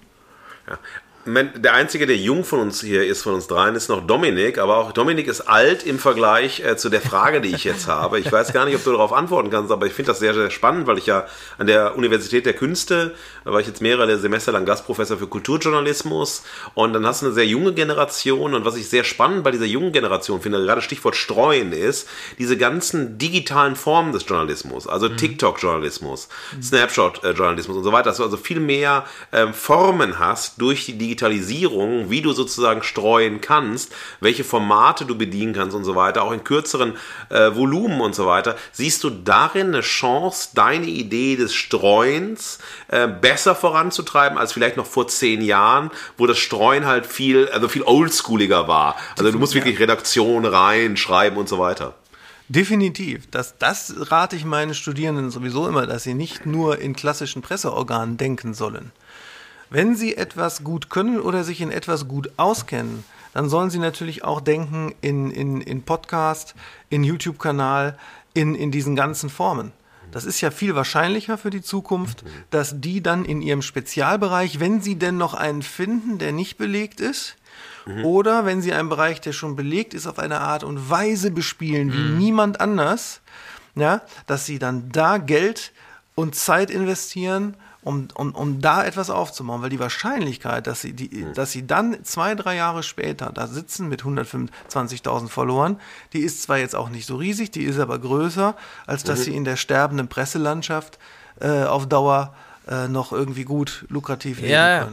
Ja. Der einzige, der jung von uns hier ist, von uns dreien, ist noch Dominik. Aber auch Dominik ist alt im Vergleich äh, zu der Frage, die ich jetzt habe. Ich weiß gar nicht, ob du darauf antworten kannst, aber ich finde das sehr, sehr spannend, weil ich ja an der Universität der Künste, da war ich jetzt mehrere Semester lang Gastprofessor für Kulturjournalismus. Und dann hast du eine sehr junge Generation. Und was ich sehr spannend bei dieser jungen Generation finde, gerade Stichwort Streuen ist, diese ganzen digitalen Formen des Journalismus. Also TikTok-Journalismus, Snapshot-Journalismus und so weiter. Dass du also viel mehr ähm, Formen hast durch die Digitalisierung, wie du sozusagen streuen kannst, welche Formate du bedienen kannst und so weiter, auch in kürzeren äh, Volumen und so weiter. Siehst du darin eine Chance, deine Idee des Streuens äh, besser voranzutreiben als vielleicht noch vor zehn Jahren, wo das Streuen halt viel, also viel oldschooliger war. Also du musst wirklich Redaktion rein, schreiben und so weiter. Definitiv. Das, das rate ich meinen Studierenden sowieso immer, dass sie nicht nur in klassischen Presseorganen denken sollen. Wenn sie etwas gut können oder sich in etwas gut auskennen, dann sollen sie natürlich auch denken in, in, in Podcast, in YouTube-Kanal, in, in diesen ganzen Formen. Das ist ja viel wahrscheinlicher für die Zukunft, dass die dann in ihrem Spezialbereich, wenn sie denn noch einen finden, der nicht belegt ist, oder wenn sie einen Bereich, der schon belegt ist, auf eine Art und Weise bespielen wie niemand anders, ja, dass sie dann da Geld und Zeit investieren, um, um, um da etwas aufzubauen. Weil die Wahrscheinlichkeit, dass sie, die, dass sie dann zwei, drei Jahre später da sitzen mit 125.000 Followern, die ist zwar jetzt auch nicht so riesig, die ist aber größer, als dass sie in der sterbenden Presselandschaft äh, auf Dauer äh, noch irgendwie gut lukrativ leben Ja, ja.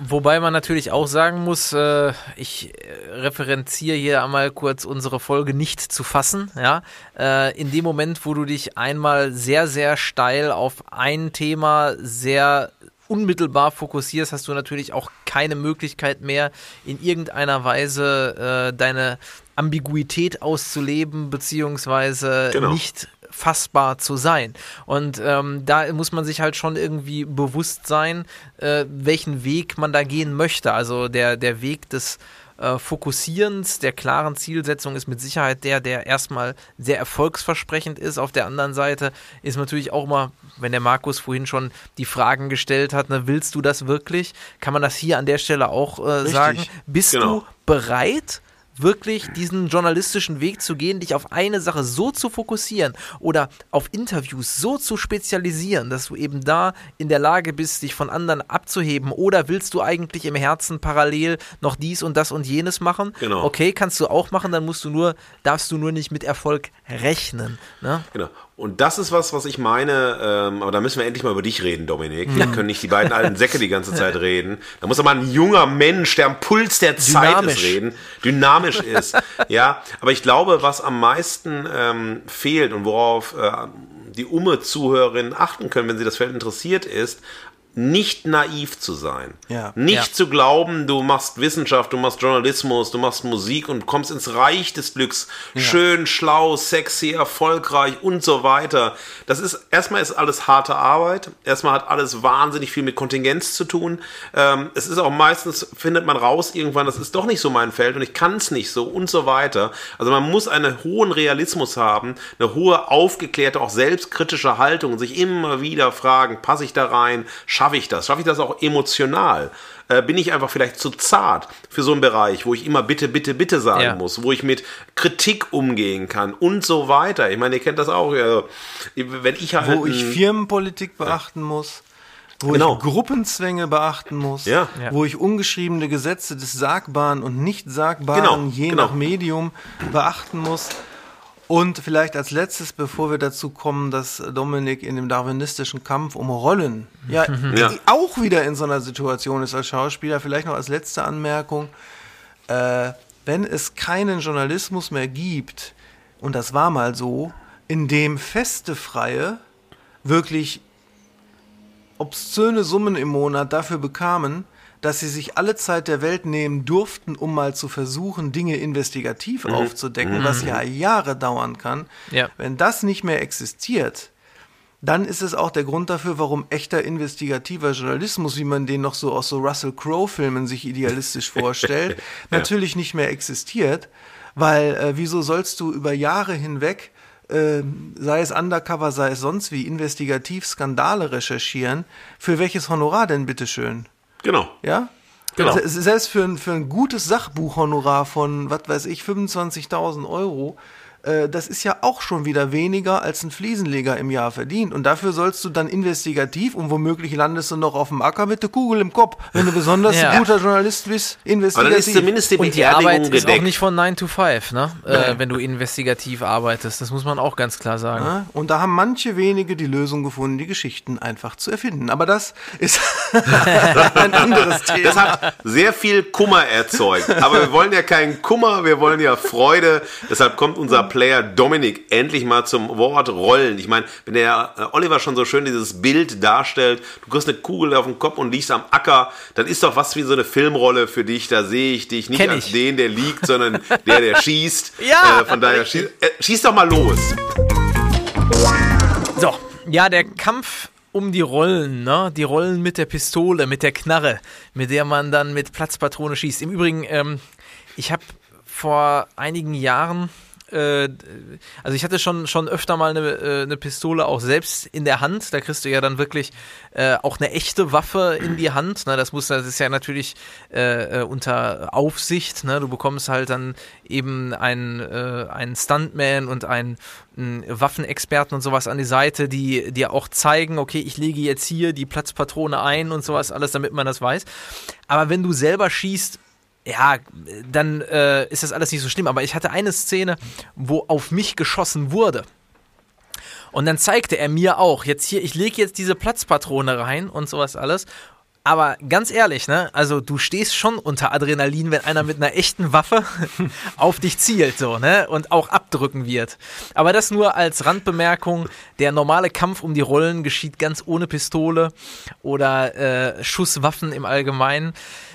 Wobei man natürlich auch sagen muss, äh, ich äh, referenziere hier einmal kurz unsere Folge nicht zu fassen. Ja, äh, in dem Moment, wo du dich einmal sehr, sehr steil auf ein Thema sehr unmittelbar fokussierst, hast du natürlich auch keine Möglichkeit mehr, in irgendeiner Weise äh, deine Ambiguität auszuleben, beziehungsweise Genau. nicht fassbar zu sein. Und ähm, da muss man sich halt schon irgendwie bewusst sein, äh, welchen Weg man da gehen möchte. Also der, der Weg des äh, Fokussierens, der klaren Zielsetzung ist mit Sicherheit der, der erstmal sehr erfolgsversprechend ist. Auf der anderen Seite ist natürlich auch mal, wenn der Markus vorhin schon die Fragen gestellt hat, ne, willst du das wirklich? Kann man das hier an der Stelle auch äh, sagen? Bist Genau. du bereit, wirklich diesen journalistischen Weg zu gehen, dich auf eine Sache so zu fokussieren oder auf Interviews so zu spezialisieren, dass du eben da in der Lage bist, dich von anderen abzuheben? Oder willst du eigentlich im Herzen parallel noch dies und das und jenes machen? Genau. Okay, kannst du auch machen, dann musst du nur, darfst du nur nicht mit Erfolg rechnen. Ne? Genau. Und das ist was, was ich meine, ähm, aber da müssen wir endlich mal über dich reden, Dominik. Wir können nicht die beiden alten Säcke die ganze Zeit reden. Da muss aber ein junger Mensch, der am Puls der Zeit Dynamisch. ist, reden, dynamisch ist. ja, aber ich glaube, was am meisten ähm, fehlt und worauf äh, die Umme-Zuhörerinnen achten können, wenn sie das Feld interessiert ist, nicht naiv zu sein. Ja. Nicht Ja. zu glauben, du machst Wissenschaft, du machst Journalismus, du machst Musik und kommst ins Reich des Glücks. Schön, schlau, sexy, erfolgreich und so weiter. Das ist, erstmal ist alles harte Arbeit. Erstmal hat alles wahnsinnig viel mit Kontingenz zu tun. Ähm, es ist auch meistens, findet man raus irgendwann, das ist doch nicht so mein Feld und ich kann es nicht so und so weiter. Also man muss einen hohen Realismus haben, eine hohe aufgeklärte, auch selbstkritische Haltung und sich immer wieder fragen, passe ich da rein, schaffe ich das, schaffe ich das auch emotional? Äh, bin ich einfach vielleicht zu zart für so einen Bereich, wo ich immer bitte, bitte, bitte sagen Ja. muss, wo ich mit Kritik umgehen kann und so weiter. Ich meine, ihr kennt das auch. Ja. Wenn ich halt wo ich Firmenpolitik beachten muss, wo Genau. ich Gruppenzwänge beachten muss, Ja. Ja. wo ich ungeschriebene Gesetze des Sagbaren und nicht Sagbaren Genau, je genau. nach Medium beachten muss. Und vielleicht als letztes, bevor wir dazu kommen, dass Dominik in dem darwinistischen Kampf um Rollen ja, Ja. auch wieder in so einer Situation ist als Schauspieler, vielleicht noch als letzte Anmerkung, äh, wenn es keinen Journalismus mehr gibt, und das war mal so, in dem feste Freie wirklich obszöne Summen im Monat dafür bekamen, dass sie sich alle Zeit der Welt nehmen durften, um mal zu versuchen, Dinge investigativ aufzudecken, was ja Jahre dauern kann. Ja. Wenn das nicht mehr existiert, dann ist es auch der Grund dafür, warum echter investigativer Journalismus, wie man den noch so aus so Russell Crowe-Filmen sich idealistisch vorstellt, natürlich nicht mehr existiert. Weil äh, wieso sollst du über Jahre hinweg, äh, sei es Undercover, sei es sonst wie, investigativ Skandale recherchieren? Für welches Honorar denn bitteschön? Genau. Ja? Genau. Se- Selbst für ein, für ein gutes Sachbuchhonorar von, was weiß ich, 25.000 Euro, äh, das ist ja auch schon wieder weniger, als ein Fliesenleger im Jahr verdient. Und dafür sollst du dann investigativ und womöglich landest du noch auf dem Acker mit der Kugel im Kopf, wenn du besonders Ja. ein guter Journalist bist, Aber dann ist investigativ. zumindest die Und die Arbeit ist auch gedeckt. nicht von 9 to 5, ne? Äh, wenn du investigativ arbeitest. Das muss man auch ganz klar sagen. Ja, Und da haben manche wenige die Lösung gefunden, die Geschichten einfach zu erfinden. Aber das ist ein anderes Thema. Das hat sehr viel Kummer erzeugt. Aber wir wollen ja keinen Kummer, wir wollen ja Freude. Deshalb kommt unser Player Dominik endlich mal zum Wort Rollen. Ich meine, wenn der äh, Oliver schon so schön dieses Bild darstellt, du kriegst eine Kugel auf den Kopf und liegst am Acker, dann ist doch was wie so eine Filmrolle für dich. Da sehe ich dich nicht Kenn als ich. den, der liegt, sondern der, der schießt. Ja, Äh, von daher, schieß, äh, schieß doch mal los. So, ja, der Kampf um die Rollen, ne? Die Rollen mit der Pistole, mit der Knarre, mit der man dann mit Platzpatrone schießt. Im Übrigen, ähm, ich habe vor einigen Jahren, äh, also ich hatte schon, schon öfter mal eine, äh, eine Pistole auch selbst in der Hand. Da kriegst du ja dann wirklich äh, auch eine echte Waffe in die Hand. Ne? Das muss, das ist ja natürlich äh, äh, unter Aufsicht. Ne? Du bekommst halt dann eben einen, äh, einen Stuntman und einen, einen Waffenexperten und sowas an die Seite, die dir auch zeigen, okay, ich lege jetzt hier die Platzpatrone ein und sowas alles, damit man das weiß. Aber wenn du selber schießt, ja, dann äh, ist das alles nicht so schlimm. Aber ich hatte eine Szene, wo auf mich geschossen wurde. Und dann zeigte er mir auch, jetzt hier, ich lege jetzt diese Platzpatrone rein und sowas alles. Aber ganz ehrlich, ne, also du stehst schon unter Adrenalin, wenn einer mit einer echten Waffe auf dich zielt, so, ne, und auch abdrücken wird. Aber das nur als Randbemerkung. Der normale Kampf um die Rollen geschieht ganz ohne Pistole oder äh, Schusswaffen im Allgemeinen.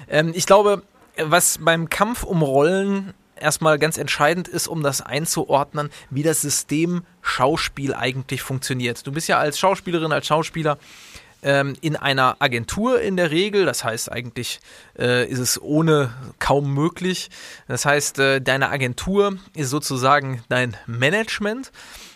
Ähm, ich glaube, was beim Kampf um Rollen erstmal ganz entscheidend ist, um das einzuordnen, wie das System Schauspiel eigentlich funktioniert. Du bist ja als Schauspielerin, als Schauspieler ähm, in einer Agentur in der Regel. Das heißt, eigentlich äh, ist es ohne kaum möglich. Das heißt, äh, deine Agentur ist sozusagen dein Management.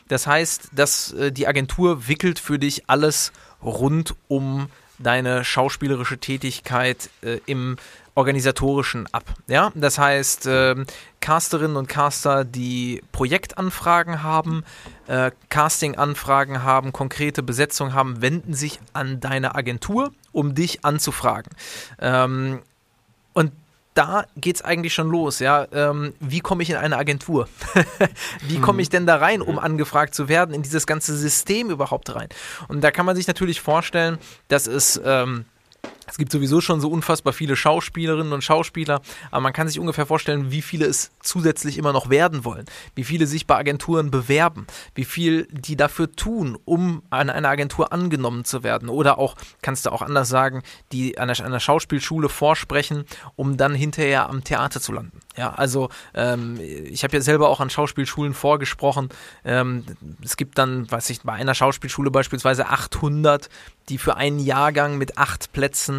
Das heißt, dass äh, die Agentur wickelt für dich alles rund um deine schauspielerische Tätigkeit äh, im organisatorischen ab. Ja, das heißt, ähm, Casterinnen und Caster, die Projektanfragen haben, äh, Castinganfragen haben, konkrete Besetzung haben, wenden sich an deine Agentur, um dich anzufragen. Ähm, und da geht's eigentlich schon los, ja. Ähm, wie komme ich in eine Agentur? wie komme ich denn da rein, um angefragt zu werden, in dieses ganze System überhaupt rein? Und da kann man sich natürlich vorstellen, dass es ähm, es gibt sowieso schon so unfassbar viele Schauspielerinnen und Schauspieler, aber man kann sich ungefähr vorstellen, wie viele es zusätzlich immer noch werden wollen, wie viele sich bei Agenturen bewerben, wie viel die dafür tun, um an einer Agentur angenommen zu werden. Oder auch, kannst du auch anders sagen, die an einer, Schauspielschule vorsprechen, um dann hinterher am Theater zu landen. Ja, also ähm, ich habe ja selber auch an Schauspielschulen vorgesprochen. Ähm, es gibt dann, weiß ich, bei einer Schauspielschule beispielsweise 800, die für einen Jahrgang mit acht Plätzen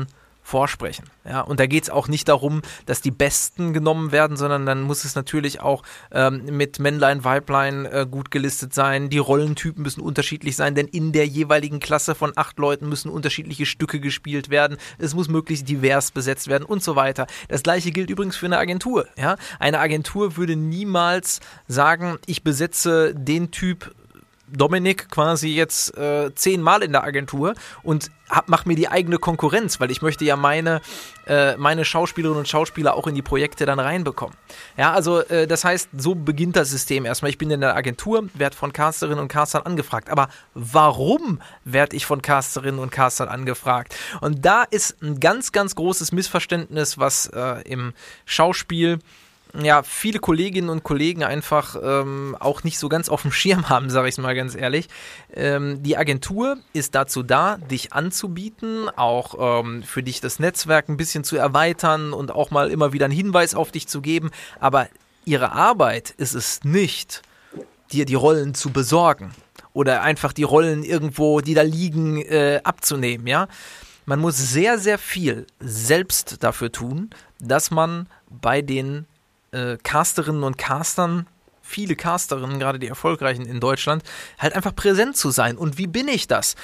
vorsprechen. Ja, und da geht es auch nicht darum, dass die Besten genommen werden, sondern dann muss es natürlich auch ähm, mit Männlein, Weiblein äh, gut gelistet sein. Die Rollentypen müssen unterschiedlich sein, denn in der jeweiligen Klasse von acht Leuten müssen unterschiedliche Stücke gespielt werden. Es muss möglichst divers besetzt werden und so weiter. Das gleiche gilt übrigens für eine Agentur. Ja? Eine Agentur würde niemals sagen, ich besetze den Typ Dominik quasi jetzt äh, zehnmal in der Agentur und hab, mach mir die eigene Konkurrenz, weil ich möchte ja meine, äh, meine Schauspielerinnen und Schauspieler auch in die Projekte dann reinbekommen. Ja, also äh, das heißt, so beginnt das System erstmal. Ich bin in der Agentur, werde von Casterinnen und Castern angefragt. Aber warum werde ich von Casterinnen und Castern angefragt? Und da ist ein ganz, ganz großes Missverständnis, was äh, im Schauspiel ja, viele Kolleginnen und Kollegen einfach ähm, auch nicht so ganz auf dem Schirm haben, sage ich mal ganz ehrlich. Ähm, die Agentur ist dazu da, dich anzubieten, auch ähm, für dich das Netzwerk ein bisschen zu erweitern und auch mal immer wieder einen Hinweis auf dich zu geben. Aber ihre Arbeit ist es nicht, dir die Rollen zu besorgen oder einfach die Rollen irgendwo, die da liegen, äh, abzunehmen, ja. Man muss sehr, sehr viel selbst dafür tun, dass man bei den äh, Casterinnen und Castern, viele Casterinnen, gerade die erfolgreichen in Deutschland, halt einfach präsent zu sein. Und wie bin ich das?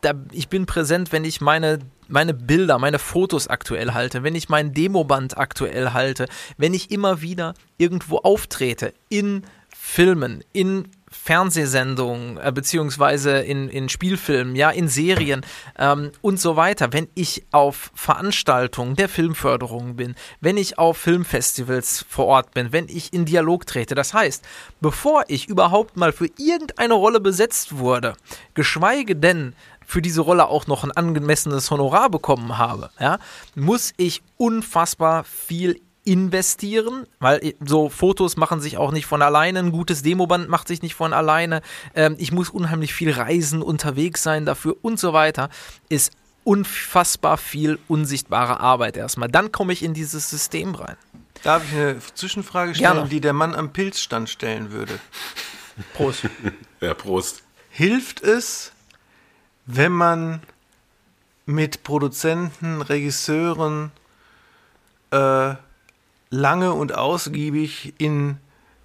Da, ich bin präsent, wenn ich meine, meine Bilder, meine Fotos aktuell halte, wenn ich mein Demoband aktuell halte, wenn ich immer wieder irgendwo auftrete, in Filmen, in Fernsehsendungen, äh, beziehungsweise in, in Spielfilmen, ja, in Serien ähm, und so weiter, wenn ich auf Veranstaltungen der Filmförderung bin, wenn ich auf Filmfestivals vor Ort bin, wenn ich in Dialog trete. Das heißt, bevor ich überhaupt mal für irgendeine Rolle besetzt wurde, geschweige denn für diese Rolle auch noch ein angemessenes Honorar bekommen habe, ja, muss ich unfassbar viel investieren, weil so Fotos machen sich auch nicht von alleine, ein gutes Demoband macht sich nicht von alleine, ähm, ich muss unheimlich viel reisen, unterwegs sein dafür und so weiter, ist unfassbar viel unsichtbare Arbeit erstmal. Dann komme ich in dieses System rein. Darf ich eine Zwischenfrage stellen, Gerne. die der Mann am Pilzstand stellen würde? Prost. Ja, Prost. Hilft es, wenn man mit Produzenten, Regisseuren äh, lange und ausgiebig in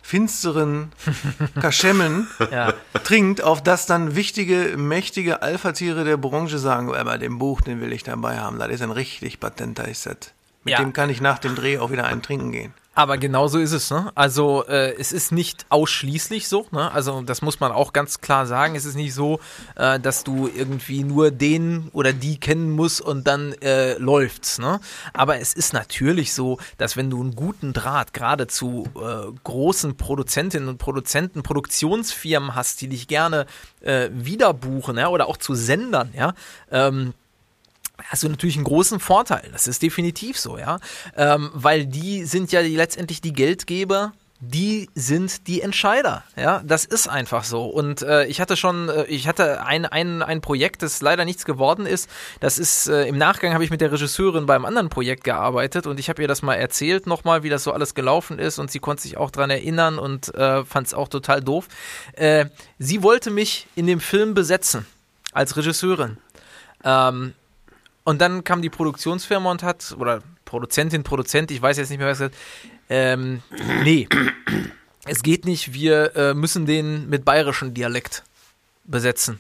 finsteren Kaschemmen Ja. trinkt, auf das dann wichtige, mächtige Alpha-Tiere der Branche sagen, aber den Buch, den will ich dabei haben, das ist ein richtig patenter Set. Mit Ja. dem kann ich nach dem Dreh auch wieder einen trinken gehen. Aber genau so ist es, ne? Also äh, es ist nicht ausschließlich so, ne? Also das muss man auch ganz klar sagen. Es ist nicht so, äh, dass du irgendwie nur den oder die kennen musst und dann äh, läuft's, ne? Aber es ist natürlich so, dass wenn du einen guten Draht gerade zu äh, großen Produzentinnen und Produzenten, Produktionsfirmen hast, die dich gerne äh, wieder buchen, ja, oder auch zu Sendern, ja, ähm, hast du natürlich einen großen Vorteil. Das ist definitiv so, ja. Ähm, weil die sind ja die, letztendlich die Geldgeber. Die sind die Entscheider, ja, das ist einfach so. Und äh, ich hatte schon, äh, ich hatte ein, ein, ein Projekt, das leider nichts geworden ist. Das ist, äh, im Nachgang habe ich mit der Regisseurin beim anderen Projekt gearbeitet und ich habe ihr das mal erzählt nochmal, wie das so alles gelaufen ist und sie konnte sich auch dran erinnern und äh, fand es auch total doof. Äh, sie wollte mich in dem Film besetzen als Regisseurin. Ähm, und dann kam die Produktionsfirma und hat, oder Produzentin, Produzent, ich weiß jetzt nicht mehr, was gesagt ähm, nee, es geht nicht, wir äh, müssen den mit bayerischem Dialekt besetzen.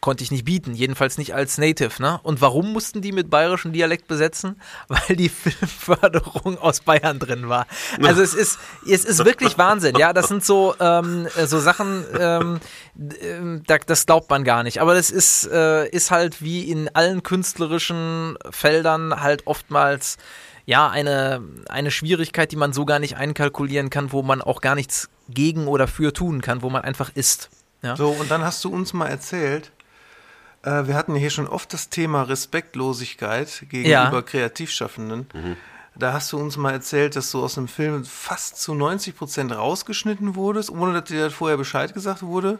Konnte ich nicht bieten, jedenfalls nicht als Native, ne? Und warum mussten die mit bayerischem Dialekt besetzen? Weil die Filmförderung aus Bayern drin war. Also es ist, es ist wirklich Wahnsinn, ja. Das sind so, ähm, so Sachen, ähm, ähm, da, das glaubt man gar nicht. Aber das ist, äh, ist halt wie in allen künstlerischen Feldern halt oftmals ja, eine, eine Schwierigkeit, die man so gar nicht einkalkulieren kann, wo man auch gar nichts gegen oder für tun kann, wo man einfach ist. Ja, So, und dann hast du uns mal erzählt, äh, wir hatten hier schon oft das Thema Respektlosigkeit gegenüber Ja. Kreativschaffenden. Da hast du uns mal erzählt, dass du aus dem Film fast zu 90 Prozent rausgeschnitten wurdest, ohne dass dir das vorher Bescheid gesagt wurde.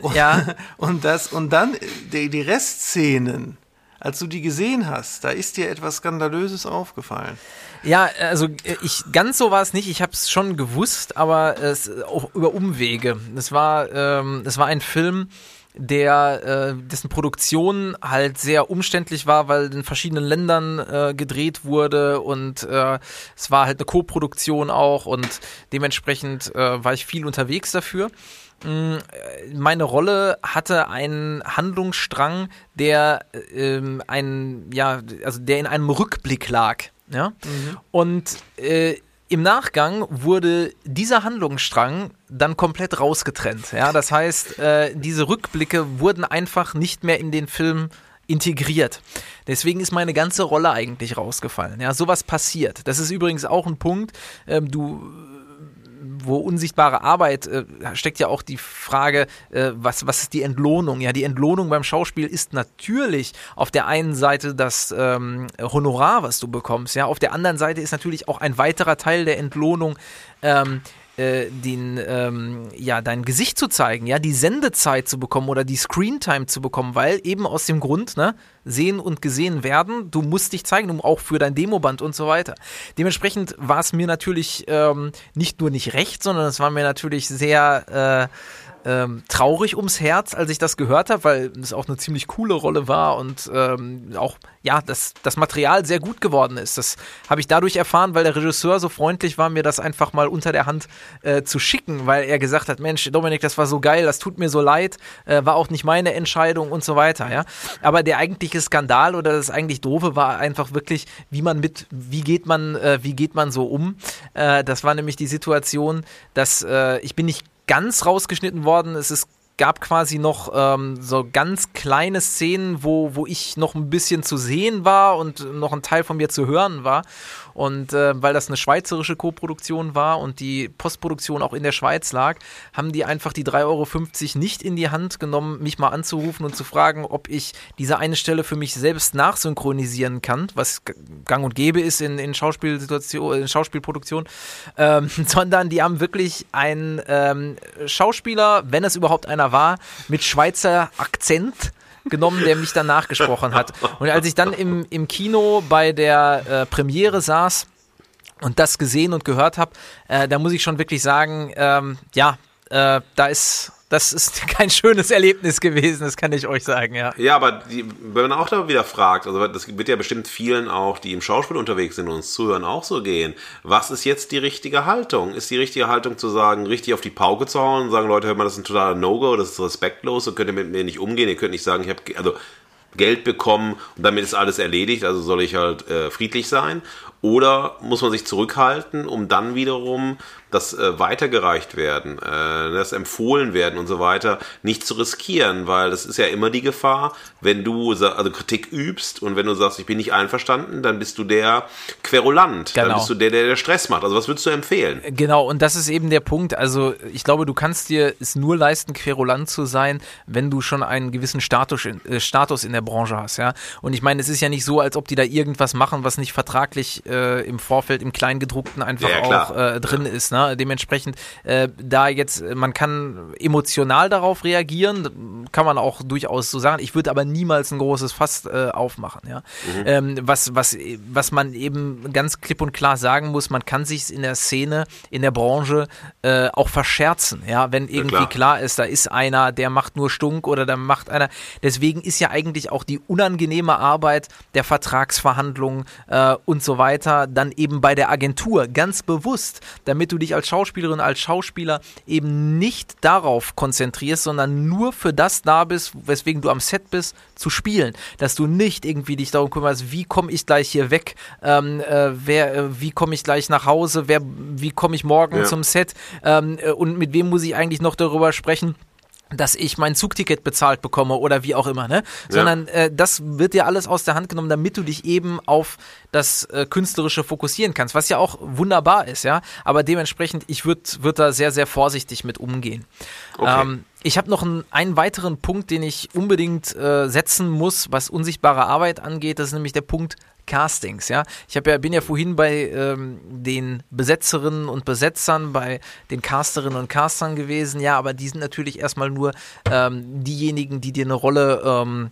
Und, Ja. Und, das, und dann äh, die, die Restszenen, als du die gesehen hast, da ist dir etwas Skandalöses aufgefallen. ja also äh, ich ganz so war es nicht. Ich habe es schon gewusst, aber es auch über Umwege. Es war, ähm, es war ein Film, der äh, dessen Produktion halt sehr umständlich war, weil in verschiedenen Ländern äh, gedreht wurde und äh, es war halt eine Co-Produktion auch und dementsprechend äh, war ich viel unterwegs dafür. Mm, äh, Meine Rolle hatte einen Handlungsstrang, der ähm, ein, ja, also der in einem Rückblick lag. Ja? Und äh, im Nachgang wurde dieser Handlungsstrang dann komplett rausgetrennt. Ja, das heißt, äh, diese Rückblicke wurden einfach nicht mehr in den Film integriert. Deswegen ist meine ganze Rolle eigentlich rausgefallen. Ja, sowas passiert. Das ist übrigens auch ein Punkt. Ähm, du wo unsichtbare Arbeit äh, steckt ja auch die Frage, äh, was, was ist die Entlohnung? Ja, die Entlohnung beim Schauspiel ist natürlich auf der einen Seite das ähm, Honorar, was du bekommst. Ja, auf der anderen Seite ist natürlich auch ein weiterer Teil der Entlohnung ähm, äh, den, ähm, ja, dein Gesicht zu zeigen, ja, die Sendezeit zu bekommen oder die Screentime zu bekommen, weil eben aus dem Grund, ne, sehen und gesehen werden, du musst dich zeigen, um auch für dein Demoband und so weiter. Dementsprechend war es mir natürlich ähm, nicht nur nicht recht, sondern es war mir natürlich sehr äh, ähm, traurig ums Herz, als ich das gehört habe, weil es auch eine ziemlich coole Rolle war und ähm, auch ja, dass das Material sehr gut geworden ist. Das habe ich dadurch erfahren, weil der Regisseur so freundlich war, mir das einfach mal unter der Hand äh, zu schicken, weil er gesagt hat, Mensch, Dominik, das war so geil, das tut mir so leid, äh, war auch nicht meine Entscheidung und so weiter, ja. Aber der eigentliche Skandal oder das eigentlich doofe war einfach wirklich, wie man mit, wie geht man, äh, wie geht man so um? Äh, das war nämlich die Situation, dass äh, ich bin nicht ganz rausgeschnitten worden. Es ist gab quasi noch ähm, so ganz kleine Szenen, wo, wo ich noch ein bisschen zu sehen war und noch ein Teil von mir zu hören war. Und äh, weil das eine schweizerische Koproduktion war und die Postproduktion auch in der Schweiz lag, haben die einfach die 3,50 Euro nicht in die Hand genommen, mich mal anzurufen und zu fragen, ob ich diese eine Stelle für mich selbst nachsynchronisieren kann, was gang und gäbe ist in, in, in Schauspielproduktion, ähm, sondern die haben wirklich einen ähm, Schauspieler, wenn es überhaupt einer war, mit Schweizer Akzent genommen, der mich dann nachgesprochen hat. Und als ich dann im, im Kino bei der äh, Premiere saß und das gesehen und gehört habe, äh, da muss ich schon wirklich sagen, ähm, ja, äh, da ist das ist kein schönes Erlebnis gewesen, das kann ich euch sagen, ja. Ja, aber die, wenn man auch da wieder fragt, also das wird ja bestimmt vielen auch, die im Schauspiel unterwegs sind und uns zuhören, auch so gehen. Was ist jetzt die richtige Haltung? Ist die richtige Haltung zu sagen, richtig auf die Pauke zu hauen und sagen, Leute, hört mal, das ist ein totaler No-Go, das ist respektlos und könnt ihr mit mir nicht umgehen, ihr könnt nicht sagen, ich habe, also Geld bekommen und damit ist alles erledigt, also soll ich halt äh, friedlich sein? Oder muss man sich zurückhalten, um dann wiederum das äh, weitergereicht werden, äh, das empfohlen werden und so weiter, nicht zu riskieren, weil das ist ja immer die Gefahr, wenn du also Kritik übst und wenn du sagst, ich bin nicht einverstanden, dann bist du der Querulant, genau. dann bist du der, der, der Stress macht. Also was würdest du empfehlen? Genau, und das ist eben der Punkt. Also ich glaube, du kannst dir es nur leisten, Querulant zu sein, wenn du schon einen gewissen Status in, äh, Status in der Branche hast, ja. Und ich meine, es ist ja nicht so, als ob die da irgendwas machen, was nicht vertraglich äh, im Vorfeld im Kleingedruckten einfach ja, auch äh, drin ja. ist. Ne? Dementsprechend, äh, da jetzt, man kann emotional darauf reagieren, kann man auch durchaus so sagen. Ich würde aber niemals ein großes Fass äh, aufmachen. Ja? Mhm. Ähm, was, was, was man eben ganz klipp und klar sagen muss, man kann sich in der Szene, in der Branche äh, auch verscherzen. Ja? Wenn irgendwie klar. klar ist, da ist einer, der macht nur Stunk oder da macht einer. Deswegen ist ja eigentlich auch die unangenehme Arbeit der Vertragsverhandlungen äh, und so weiter dann eben bei der Agentur ganz bewusst, damit du dich als Schauspielerin, als Schauspieler eben nicht darauf konzentrierst, sondern nur für das da bist, weswegen du am Set bist, zu spielen. Dass du nicht irgendwie dich darum kümmerst, wie komme ich gleich hier weg, ähm, äh, wer, äh, wie komme ich gleich nach Hause, wer, wie komme ich morgen ja. zum Set ähm, äh, und mit wem muss ich eigentlich noch darüber sprechen dass ich mein Zugticket bezahlt bekomme oder wie auch immer, ne? Sondern ja. äh, das wird dir alles aus der Hand genommen, damit du dich eben auf das äh, Künstlerische fokussieren kannst, was ja auch wunderbar ist, ja. Aber dementsprechend, ich würde würd da sehr, sehr vorsichtig mit umgehen. Okay. Ähm, ich habe noch einen, einen, weiteren Punkt, den ich unbedingt äh, setzen muss, was unsichtbare Arbeit angeht. Das ist nämlich der Punkt Castings, ja. Ich ja, bin ja vorhin bei ähm, den Besetzerinnen und Besetzern, bei den Casterinnen und Castern gewesen, ja, aber die sind natürlich erstmal nur ähm, diejenigen, die dir eine Rolle ähm,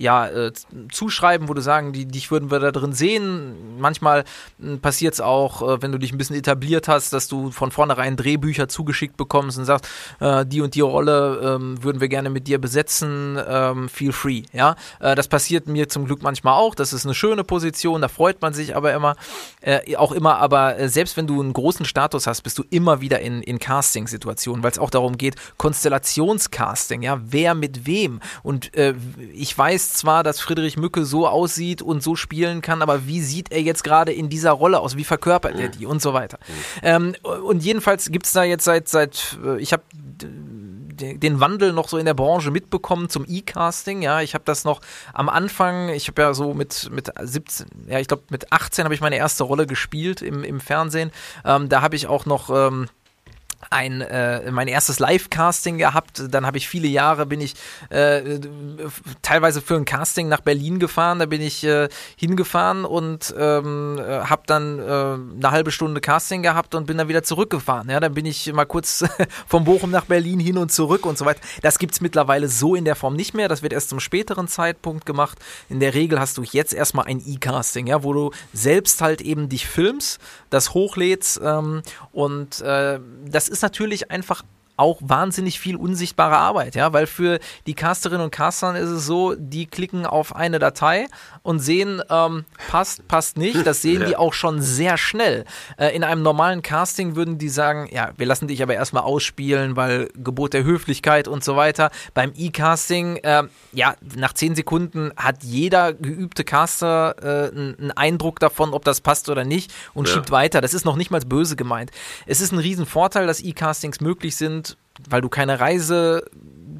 ja, äh, zuschreiben, wo du sagen, die, dich würden wir da drin sehen. Manchmal äh, passiert es auch, äh, wenn du dich ein bisschen etabliert hast, dass du von vornherein Drehbücher zugeschickt bekommst und sagst, äh, die und die Rolle ähm, würden wir gerne mit dir besetzen, ähm, feel free. Ja, äh, das passiert mir zum Glück manchmal auch. Das ist eine schöne Position, da freut man sich aber immer, äh, auch immer. Aber äh, selbst wenn du einen großen Status hast, bist du immer wieder in, in Casting-Situationen, weil es auch darum geht, Konstellationscasting, ja, wer mit wem. Und ich weiß, weiß zwar, dass Friedrich Mücke so aussieht und so spielen kann, aber wie sieht er jetzt gerade in dieser Rolle aus? Wie verkörpert er die und so weiter? Ähm, und jedenfalls gibt es da jetzt seit, seit äh, ich habe den Wandel noch so in der Branche mitbekommen zum E-Casting. Ja, ich habe das noch am Anfang, ich habe ja so mit, mit 17, ja, ich glaube mit 18 habe ich meine erste Rolle gespielt im, im Fernsehen. Ähm, da habe ich auch noch. Ähm, ein äh, mein erstes Live-Casting gehabt. Dann habe ich viele Jahre bin ich äh, teilweise für ein Casting nach Berlin gefahren. Da bin ich äh, hingefahren und ähm, äh, habe dann äh, eine halbe Stunde Casting gehabt und bin dann wieder zurückgefahren. Ja, dann bin ich mal kurz von Bochum nach Berlin hin und zurück und so weiter. Das gibt's mittlerweile so in der Form nicht mehr. Das wird erst zum späteren Zeitpunkt gemacht. In der Regel hast du jetzt erstmal ein E-Casting, ja, wo du selbst halt eben dich filmst, das hochlädst ähm, und äh, das ist natürlich einfach auch wahnsinnig viel unsichtbare Arbeit, ja, weil für die Casterinnen und Caster ist es so, die klicken auf eine Datei und sehen, ähm, passt, passt nicht. Das sehen ja. die auch schon sehr schnell. Äh, in einem normalen Casting würden die sagen, ja, wir lassen dich aber erstmal ausspielen, weil Gebot der Höflichkeit und so weiter. Beim E-Casting, äh, ja, nach zehn Sekunden hat jeder geübte Caster äh, einen Eindruck davon, ob das passt oder nicht und ja. schiebt weiter. Das ist noch nicht mal böse gemeint. Es ist ein Riesenvorteil, dass E-Castings möglich sind weil du keine Reise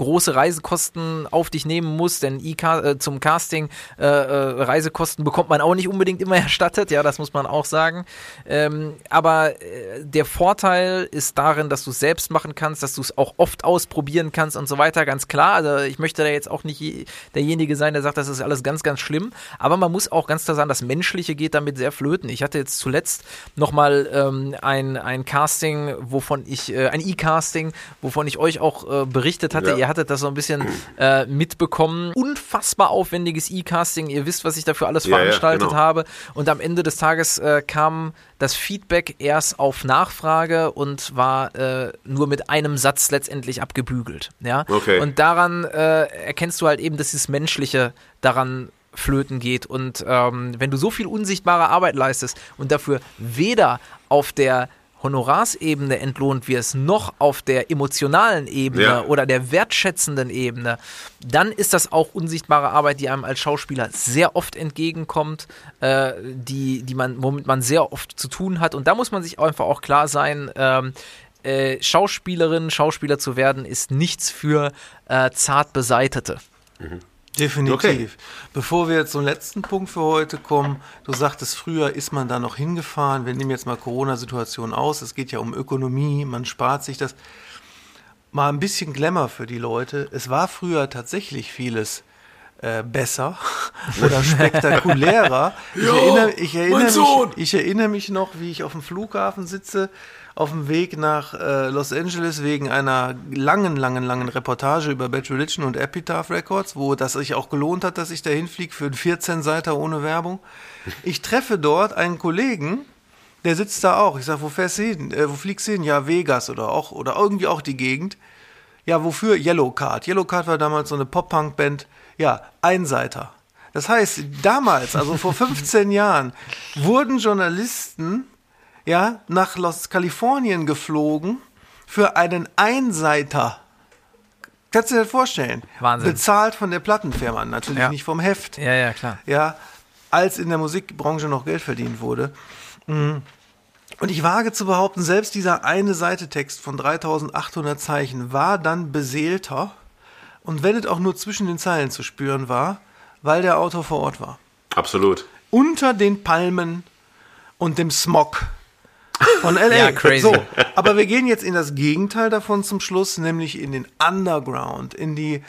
große Reisekosten auf dich nehmen musst, denn e äh, zum Casting äh, äh, Reisekosten bekommt man auch nicht unbedingt immer erstattet, ja, das muss man auch sagen. Ähm, aber äh, der Vorteil ist darin, dass du es selbst machen kannst, dass du es auch oft ausprobieren kannst und so weiter, ganz klar. Also ich möchte da jetzt auch nicht derjenige sein, der sagt, das ist alles ganz, ganz schlimm. Aber man muss auch ganz klar sagen, das Menschliche geht damit sehr flöten. Ich hatte jetzt zuletzt nochmal ähm, ein, ein Casting, wovon ich, äh, ein E-Casting, wovon ich euch auch äh, berichtet hatte. Ja. Ihr hattet das so ein bisschen äh, mitbekommen. Unfassbar aufwendiges E-Casting. Ihr wisst, was ich dafür alles ja, veranstaltet ja, genau. habe. Und am Ende des Tages äh, kam das Feedback erst auf Nachfrage und war äh, nur mit einem Satz letztendlich abgebügelt. Ja? Okay. Und daran äh, erkennst du halt eben, dass dieses Menschliche daran flöten geht. Und ähm, wenn du so viel unsichtbare Arbeit leistest und dafür weder auf der Honorarsebene entlohnt wirst, noch auf der emotionalen Ebene ja. oder der wertschätzenden Ebene, dann ist das auch unsichtbare Arbeit, die einem als Schauspieler sehr oft entgegenkommt, äh, die, die man, womit man sehr oft zu tun hat. Und da muss man sich einfach auch klar sein, ähm, äh, Schauspielerin, Schauspieler zu werden, ist nichts für äh, zart Beseitete. Mhm. Definitiv. Okay. Bevor wir zum letzten Punkt für heute kommen, du sagtest, früher ist man da noch hingefahren. Wir nehmen jetzt mal Corona-Situation aus. Es geht ja um Ökonomie, man spart sich das. Mal ein bisschen Glamour für die Leute. Es war früher tatsächlich vieles äh, besser oder spektakulärer. Ich, erinnere, ich, erinnere mich, ich erinnere mich noch, wie ich auf dem Flughafen sitze auf dem Weg nach äh, Los Angeles wegen einer langen, langen, langen Reportage über Bad Religion und Epitaph Records, wo das sich auch gelohnt hat, dass ich da hinfliege für einen 14-Seiter ohne Werbung. Ich treffe dort einen Kollegen, der sitzt da auch. Ich sage, wo fährst du hin? Äh, wo fliegst du hin? Ja, Vegas oder auch, oder irgendwie auch die Gegend. Ja, wofür? Yellow Card. Yellow Card war damals so eine Pop-Punk-Band. Ja, Einseiter. Das heißt, damals, also vor 15 Jahren, wurden Journalisten ja, nach Los Kalifornien geflogen für einen Einseiter. Kannst du dir das vorstellen? Wahnsinn. Bezahlt von der Plattenfirma, natürlich ja. nicht vom Heft. Ja, ja, klar. Ja, als in der Musikbranche noch Geld verdient wurde. Mhm. Und ich wage zu behaupten, selbst dieser eine Seite Text von 3800 Zeichen war dann beseelter und wenn es auch nur zwischen den Zeilen zu spüren war, weil der Autor vor Ort war. Absolut. Unter den Palmen und dem Smog von LA. ja, crazy. So, aber wir gehen jetzt in das Gegenteil davon zum Schluss, nämlich in den Underground, in die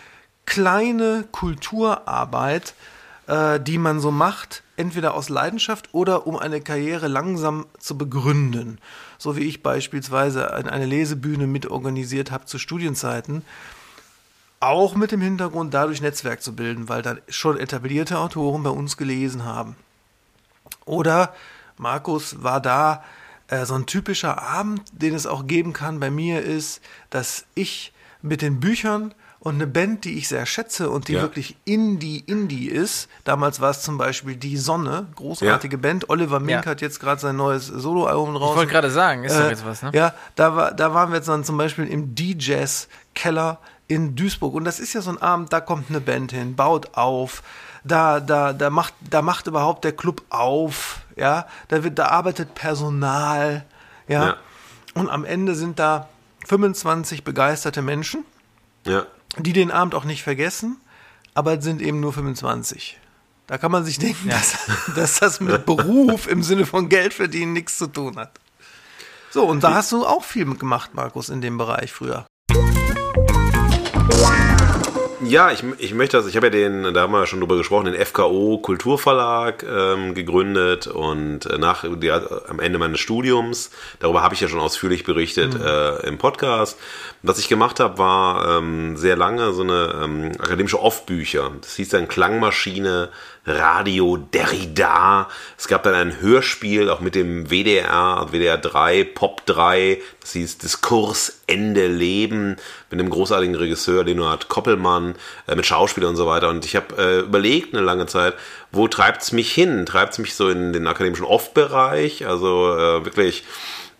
kleine Kulturarbeit, äh, die man so macht, entweder aus Leidenschaft oder um eine Karriere langsam zu begründen. So wie ich beispielsweise eine Lesebühne mitorganisiert habe zu Studienzeiten. Auch mit dem Hintergrund, dadurch Netzwerk zu bilden, weil dann schon etablierte Autoren bei uns gelesen haben. Oder Markus war da äh, so ein typischer Abend, den es auch geben kann bei mir, ist, dass ich mit den Büchern und eine Band, die ich sehr schätze und die ja. wirklich Indie, Indie ist. Damals war es zum Beispiel Die Sonne, großartige ja. Band. Oliver Mink ja. hat jetzt gerade sein neues Soloalbum raus. Ich wollte gerade sagen, ist äh, doch jetzt was, ne? Ja, da, war, da waren wir jetzt dann zum Beispiel im DJs Keller in Duisburg. Und das ist ja so ein Abend, da kommt eine Band hin, baut auf, da, da, da macht, da macht überhaupt der Club auf, ja, da wird, da arbeitet Personal, ja. Ja. Und am Ende sind da 25 begeisterte Menschen, Ja. die den Abend auch nicht vergessen, aber es sind eben nur 25. Da kann man sich denken, dass, dass das mit Beruf im Sinne von Geld verdienen nichts zu tun hat. So, und da hast du auch viel gemacht, Markus, in dem Bereich früher. Ja, ich, ich möchte das, ich habe ja den, da haben wir ja schon drüber gesprochen, den FKO Kulturverlag ähm, gegründet und äh, nach die, am Ende meines Studiums, darüber habe ich ja schon ausführlich berichtet äh, im Podcast. Was ich gemacht habe, war ähm, sehr lange so eine ähm, akademische Off-Bücher. Das hieß dann Klangmaschine, Radio, Derrida. Es gab dann ein Hörspiel, auch mit dem WDR, WDR 3, Pop 3. Das hieß Diskurs, Ende, Leben. Mit einem großartigen Regisseur, Leonhard Koppelmann, äh, mit Schauspielern und so weiter. Und ich habe äh, überlegt eine lange Zeit, wo treibt's mich hin? Treibt's mich so in den akademischen Off-Bereich? Also äh, wirklich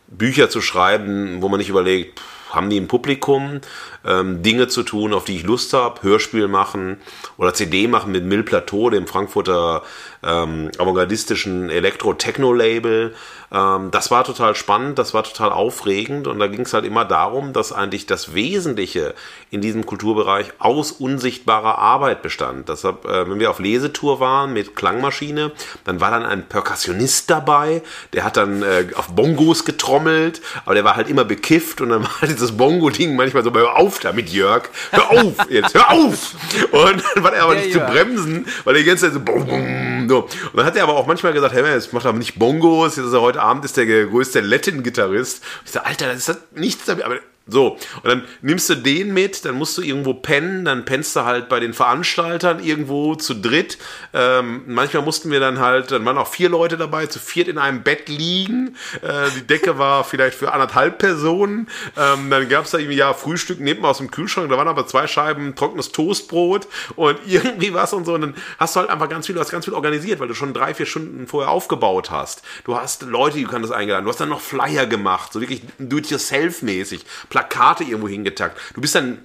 Bücher zu schreiben, wo man nicht überlegt, pff, haben die ein Publikum, ähm, Dinge zu tun, auf die ich Lust habe, Hörspiel machen oder CD machen mit Mill Plateau, dem Frankfurter ähm, avantgardistischen Elektro-Techno-Label. Ähm, das war total spannend, das war total aufregend und da ging es halt immer darum, dass eigentlich das Wesentliche in diesem Kulturbereich aus unsichtbarer Arbeit bestand. Deshalb, äh, wenn wir auf Lesetour waren mit Klangmaschine, dann war dann ein Perkussionist dabei, der hat dann äh, auf Bongos getrommelt, aber der war halt immer bekifft und dann war dieses Bongo-Ding manchmal so, hör auf damit, Jörg, hör auf jetzt, hör auf! Und dann war er aber Der nicht zu Jörg. bremsen, weil er die ganze Zeit so, bum, bum, so. Und dann hat er aber auch manchmal gesagt, hey, jetzt macht er aber nicht Bongos, jetzt ist er heute Abend ist der größte Latin-Gitarrist. Ich sag, Alter, das hat nichts damit, aber so, und dann nimmst du den mit, dann musst du irgendwo pennen, dann pennst du halt bei den Veranstaltern irgendwo zu dritt. Ähm, manchmal mussten wir dann halt, dann waren auch vier Leute dabei, zu viert in einem Bett liegen. Äh, die Decke war vielleicht für anderthalb Personen. Ähm, dann gab es da irgendwie, ja, Frühstück neben aus dem Kühlschrank, da waren aber zwei Scheiben trockenes Toastbrot und irgendwie was und so. Und dann hast du halt einfach ganz viel, du hast ganz viel organisiert, weil du schon drei, vier Stunden vorher aufgebaut hast. Du hast Leute, die du kannst eingeladen, du hast dann noch Flyer gemacht, so wirklich do-it-yourself-mäßig, Plakate irgendwo hingetackt. Du bist dann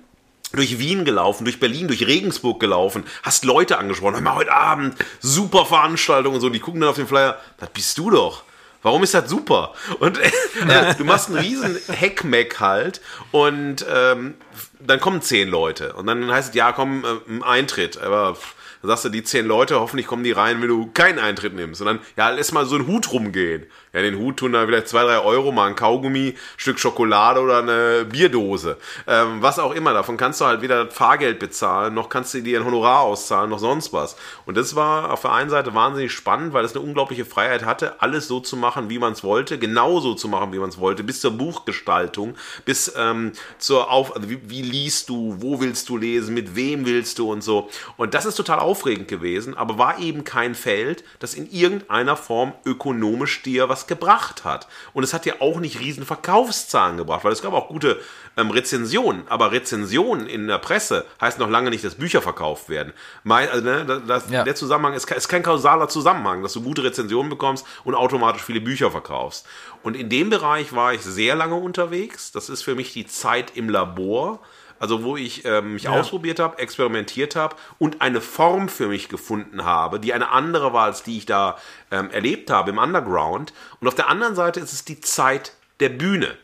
durch Wien gelaufen, durch Berlin, durch Regensburg gelaufen, hast Leute angesprochen, hör mal, heute Abend, super Veranstaltung und so, die gucken dann auf den Flyer, das bist du doch. Warum ist das super? Und äh, du machst einen riesen Heckmeck halt und ähm, dann kommen zehn Leute und dann heißt es, ja, komm, äh, Eintritt, aber pff, dann sagst du, die zehn Leute, hoffentlich kommen die rein, wenn du keinen Eintritt nimmst. Und dann, ja, lass mal so einen Hut rumgehen. Ja, den Hut tun da vielleicht zwei, drei Euro, mal ein Kaugummi, Stück Schokolade oder eine Bierdose. Ähm, was auch immer. Davon kannst du halt weder Fahrgeld bezahlen, noch kannst du dir ein Honorar auszahlen, noch sonst was. Und das war auf der einen Seite wahnsinnig spannend, weil es eine unglaubliche Freiheit hatte, alles so zu machen, wie man es wollte, genauso zu machen, wie man es wollte, bis zur Buchgestaltung, bis ähm, zur Auf... Also wie, wie liest du, wo willst du lesen, mit wem willst du und so. Und das ist total aufregend gewesen, aber war eben kein Feld, das in irgendeiner Form ökonomisch dir was gebracht hat. Und es hat dir auch nicht riesen Verkaufszahlen gebracht, weil es gab auch gute ähm, Rezensionen, aber Rezensionen in der Presse heißt noch lange nicht, dass Bücher verkauft werden. Mein, also, ne, das, Ja. Der Zusammenhang ist, ist kein kausaler Zusammenhang, dass du gute Rezensionen bekommst und automatisch viele Bücher verkaufst. Und in dem Bereich war ich sehr lange unterwegs. Das ist für mich die Zeit im Labor. Also wo ich ähm, mich ausprobiert habe, experimentiert habe und eine Form für mich gefunden habe, die eine andere war, als die ich da ähm, erlebt habe im Underground. Und auf der anderen Seite ist es die Zeit der Bühne.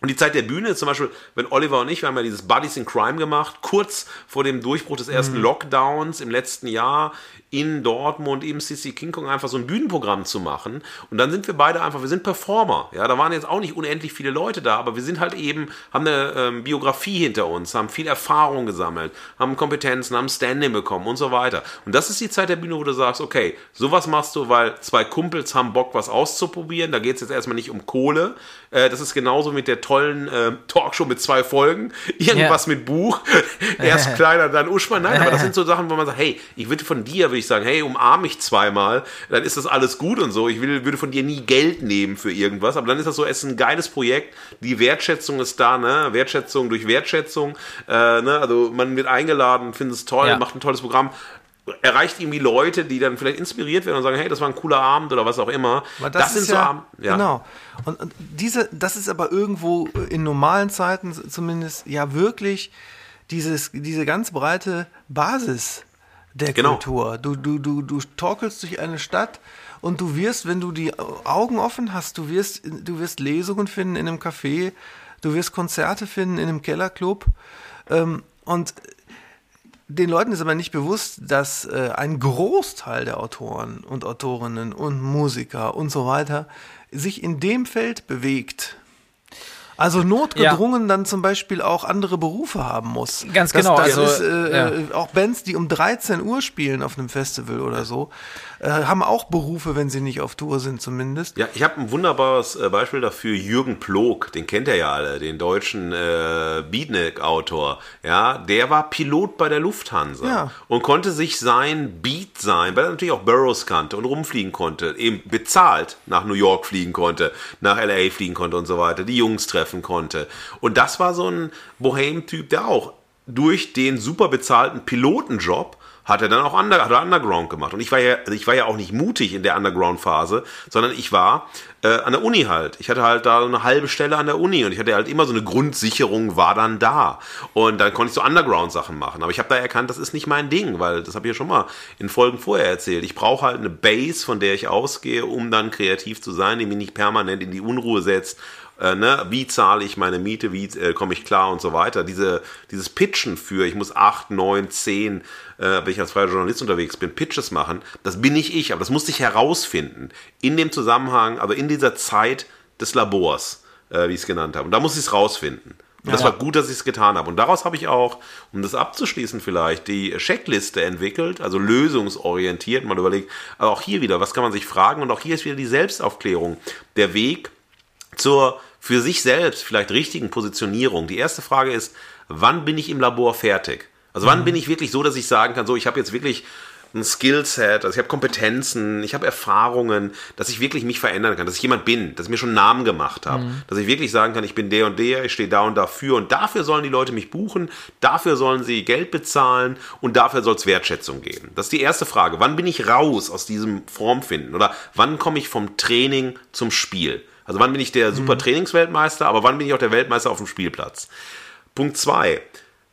Und die Zeit der Bühne ist zum Beispiel, wenn Oliver und ich, wir haben ja dieses Buddies in Crime gemacht, kurz vor dem Durchbruch des ersten Lockdowns im letzten Jahr in Dortmund im CC King Kong einfach so ein Bühnenprogramm zu machen. Und dann sind wir beide einfach, wir sind Performer. Ja, da waren jetzt auch nicht unendlich viele Leute da, aber wir sind halt eben, haben eine ähm, Biografie hinter uns, haben viel Erfahrung gesammelt, haben Kompetenzen, haben Standing bekommen und so weiter. Und das ist die Zeit der Bühne, wo du sagst, okay, sowas machst du, weil zwei Kumpels haben Bock, was auszuprobieren. Da geht es jetzt erstmal nicht um Kohle. Äh, das ist genauso mit der tollen äh, Talkshow mit zwei Folgen. Irgendwas mit Buch. Erst kleiner, dann Uschmann. Nein, aber das sind so Sachen, wo man sagt, hey, ich würde von dir, würde ich sagen, hey, umarm mich zweimal, dann ist das alles gut und so. Ich will, würde von dir nie Geld nehmen für irgendwas. Aber dann ist das so, es ist ein geiles Projekt. Die Wertschätzung ist da, ne? Wertschätzung durch Wertschätzung. Äh, ne? Also man wird eingeladen, findet es toll, Ja. macht ein tolles Programm. Erreicht irgendwie Leute, die dann vielleicht inspiriert werden und sagen, hey, das war ein cooler Abend oder was auch immer. Aber das, sind ist so Abend, ja. Genau. Und, und diese, das ist aber irgendwo in normalen Zeiten zumindest ja wirklich dieses, diese ganz breite Basis der Genau. Kultur. Du, du, du, du torkelst durch eine Stadt und du wirst, wenn du die Augen offen hast, du wirst, du wirst Lesungen finden in einem Café, du wirst Konzerte finden in einem Kellerclub. Ähm, und den Leuten ist aber nicht bewusst, dass äh, ein Großteil der Autoren und Autorinnen und Musiker und so weiter sich in dem Feld bewegt. Also notgedrungen dann zum Beispiel auch andere Berufe haben muss. Ganz das, genau, Das also, ist, äh, ja. äh, auch Bands, die um 13 Uhr spielen auf einem Festival oder so, äh, haben auch Berufe, wenn sie nicht auf Tour sind zumindest. Ja, ich habe ein wunderbares äh, Beispiel dafür. Jürgen Plog, den kennt ihr ja alle, den deutschen äh, Beatnik-Autor. Ja, der war Pilot bei der Lufthansa Ja. und konnte sich sein Beat sein, weil er natürlich auch Burroughs kannte und rumfliegen konnte, eben bezahlt nach New York fliegen konnte, nach LA fliegen konnte und so weiter, die Jungs treffen konnte. Und das war so ein Bohem-Typ, der auch durch den super bezahlten Pilotenjob hat er dann auch under, hat er Underground gemacht. Und ich war ja, also ich war ja auch nicht mutig in der Underground-Phase, sondern ich war äh, an der Uni halt. Ich hatte halt da eine halbe Stelle an der Uni und ich hatte halt immer so eine Grundsicherung, war dann da. Und dann konnte ich so Underground-Sachen machen. Aber ich habe da erkannt, das ist nicht mein Ding, weil das habe ich ja schon mal in Folgen vorher erzählt. Ich brauche halt eine Base, von der ich ausgehe, um dann kreativ zu sein, die mich nicht permanent in die Unruhe setzt äh, ne, wie zahle ich meine Miete, wie äh, komme ich klar und so weiter. Diese, dieses Pitchen für, ich muss acht, neun, zehn, äh, wenn ich als freier Journalist unterwegs bin, Pitches machen, das bin nicht ich, aber das musste ich herausfinden. In dem Zusammenhang, also in dieser Zeit des Labors, äh, wie ich es genannt habe. Und da muss ich es rausfinden. Und das war gut, dass ich es getan habe. Und daraus habe ich auch, um das abzuschließen vielleicht, die Checkliste entwickelt, also lösungsorientiert, mal überlegt, aber auch hier wieder, was kann man sich fragen? Und auch hier ist wieder die Selbstaufklärung. Der Weg zur für sich selbst vielleicht richtigen Positionierung. Die erste Frage ist, wann bin ich im Labor fertig? Also wann bin ich wirklich so, dass ich sagen kann, so ich habe jetzt wirklich ein Skillset, also ich habe Kompetenzen, ich habe Erfahrungen, dass ich wirklich mich verändern kann, dass ich jemand bin, dass ich mir schon einen Namen gemacht habe, dass ich wirklich sagen kann, ich bin der und der, ich stehe da und dafür und dafür sollen die Leute mich buchen, dafür sollen sie Geld bezahlen und dafür soll es Wertschätzung geben. Das ist die erste Frage. Wann bin ich raus aus diesem Formfinden oder wann komme ich vom Training zum Spiel? Also wann bin ich der super Trainingsweltmeister, aber wann bin ich auch der Weltmeister auf dem Spielplatz? Punkt zwei.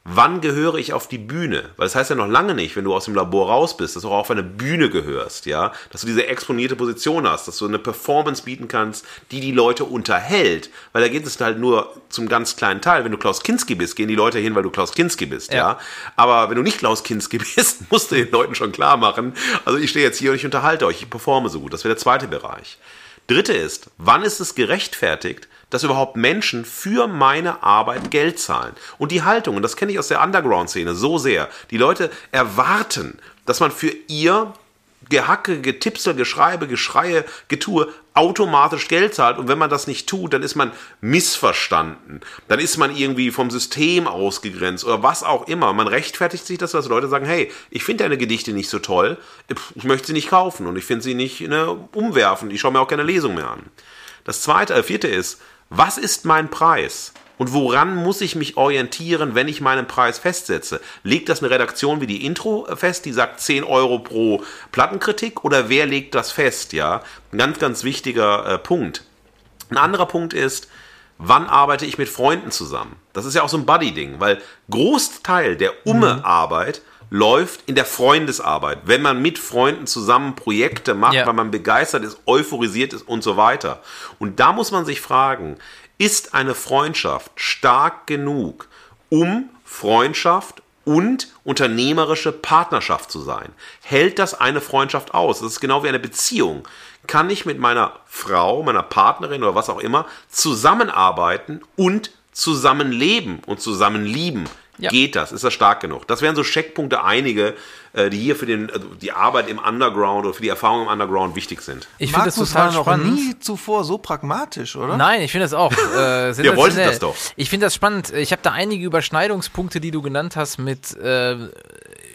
Wann gehöre ich auf die Bühne? Weil das heißt ja noch lange nicht, wenn du aus dem Labor raus bist, dass du auch auf eine Bühne gehörst, ja, dass du diese exponierte Position hast, dass du eine Performance bieten kannst, die die Leute unterhält, weil da geht es halt nur zum ganz kleinen Teil. Wenn du Klaus Kinski bist, gehen die Leute hin, weil du Klaus Kinski bist, ja. Ja. Aber wenn du nicht Klaus Kinski bist, musst du den Leuten schon klar machen, also ich stehe jetzt hier und ich unterhalte euch, ich performe so gut. Das wäre der zweite Bereich. Dritte ist, wann ist es gerechtfertigt, dass überhaupt Menschen für meine Arbeit Geld zahlen? Und die Haltung, und das kenne ich aus der Underground-Szene so sehr, die Leute erwarten, dass man für ihr Gehacke, Getipsel, Geschreibe, Geschreie, Getue automatisch Geld zahlt. Und wenn man das nicht tut, dann ist man missverstanden. Dann ist man irgendwie vom System ausgegrenzt oder was auch immer. Man rechtfertigt sich das, dass Leute sagen, hey, ich finde deine Gedichte nicht so toll, ich möchte sie nicht kaufen und ich finde sie nicht ne, umwerfen. Ich schaue mir auch keine Lesung mehr an. Das zweite, äh, vierte ist, was ist mein Preis? Und woran muss ich mich orientieren, wenn ich meinen Preis festsetze? Legt das eine Redaktion wie die Intro fest, die sagt 10 Euro pro Plattenkritik? Oder wer legt das fest? Ja, ein ganz, ganz wichtiger äh, Punkt. Ein anderer Punkt ist, wann arbeite ich mit Freunden zusammen? Das ist ja auch so ein Buddy-Ding, weil Großteil der Umme-Arbeit läuft in der Freundesarbeit, wenn man mit Freunden zusammen Projekte macht, Ja. weil man begeistert ist, euphorisiert ist und so weiter. Und da muss man sich fragen, ist eine Freundschaft stark genug, um Freundschaft und unternehmerische Partnerschaft zu sein? Hält das eine Freundschaft aus? Das ist genau wie eine Beziehung. Kann ich mit meiner Frau, meiner Partnerin oder was auch immer zusammenarbeiten und zusammenleben und zusammenlieben? Ja. Geht das? Ist das stark genug? Das wären so Checkpunkte einige, die hier für den, also die Arbeit im Underground oder für die Erfahrung im Underground wichtig sind. Ich finde das total war noch spannend. nie zuvor so pragmatisch, oder? Nein, ich finde das auch. Äh, sensationell. wolltet das doch. Ich finde das spannend. Ich habe da einige Überschneidungspunkte, die du genannt hast, mit äh,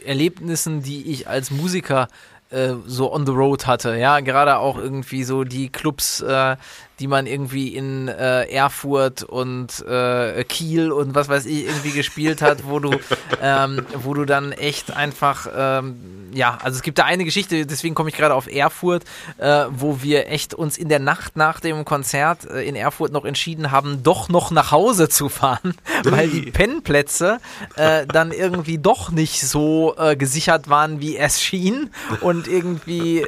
Erlebnissen, die ich als Musiker äh, so on the road hatte. Ja, gerade auch irgendwie so die Clubs, äh, die man irgendwie in äh, Erfurt und äh, Kiel und was weiß ich irgendwie gespielt hat, wo du, ähm, wo du dann echt einfach, ähm, ja, also es gibt da eine Geschichte, deswegen komme ich gerade auf Erfurt, äh, wo wir echt uns in der Nacht nach dem Konzert äh, in Erfurt noch entschieden haben, doch noch nach Hause zu fahren, weil die Pennplätze äh, dann irgendwie doch nicht so äh, gesichert waren, wie es schien. Und irgendwie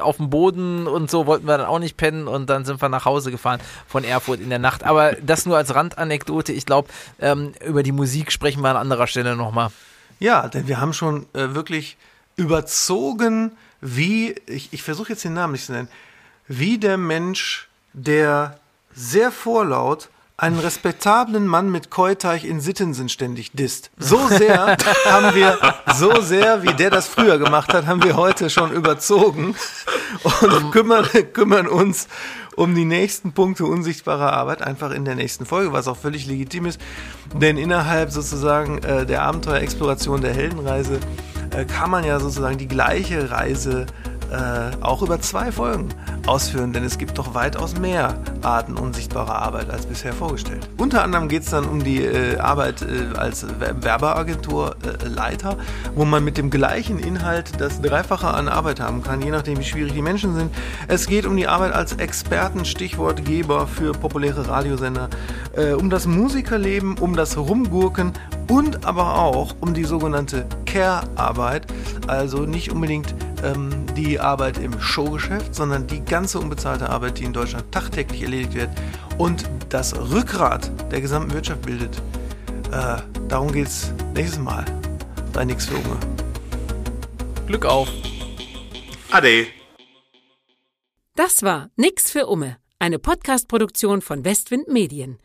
auf dem Boden und so wollten wir dann auch nicht pennen und dann sind wir nach Hause gefahren von Erfurt in der Nacht. Aber das nur als Randanekdote. Ich glaube, ähm, über die Musik sprechen wir an anderer Stelle nochmal. Ja, denn wir haben schon äh, wirklich überzogen, wie, ich, ich versuche jetzt den Namen nicht zu nennen, wie der Mensch, der sehr vorlaut einen respektablen Mann mit Keuteich in Sittensen ständig disst. So sehr haben wir, so sehr, wie der das früher gemacht hat, haben wir heute schon überzogen und kümmern, kümmern uns um die nächsten Punkte unsichtbarer Arbeit einfach in der nächsten Folge, was auch völlig legitim ist. Denn innerhalb sozusagen äh, der Abenteuerexploration der Heldenreise äh, kann man ja sozusagen die gleiche Reise äh, auch über zwei Folgen ausführen, denn es gibt doch weitaus mehr Arten unsichtbarer Arbeit als bisher vorgestellt. Unter anderem geht es dann um die äh, Arbeit äh, als Werbeagenturleiter, äh, wo man mit dem gleichen Inhalt das Dreifache an Arbeit haben kann, je nachdem wie schwierig die Menschen sind. Es geht um die Arbeit als Experten, Stichwortgeber für populäre Radiosender, äh, um das Musikerleben, um das Rumgurken und aber auch um die sogenannte Care-Arbeit, also nicht unbedingt ähm, die Arbeit im Showgeschäft, sondern die ganze unbezahlte Arbeit, die in Deutschland tagtäglich erledigt wird und das Rückgrat der gesamten Wirtschaft bildet. Äh, darum geht es nächstes Mal bei Nix für Unge. Glück auf. Ade. Das war Nix für Umme, eine Podcast-Produktion von Westwind Medien.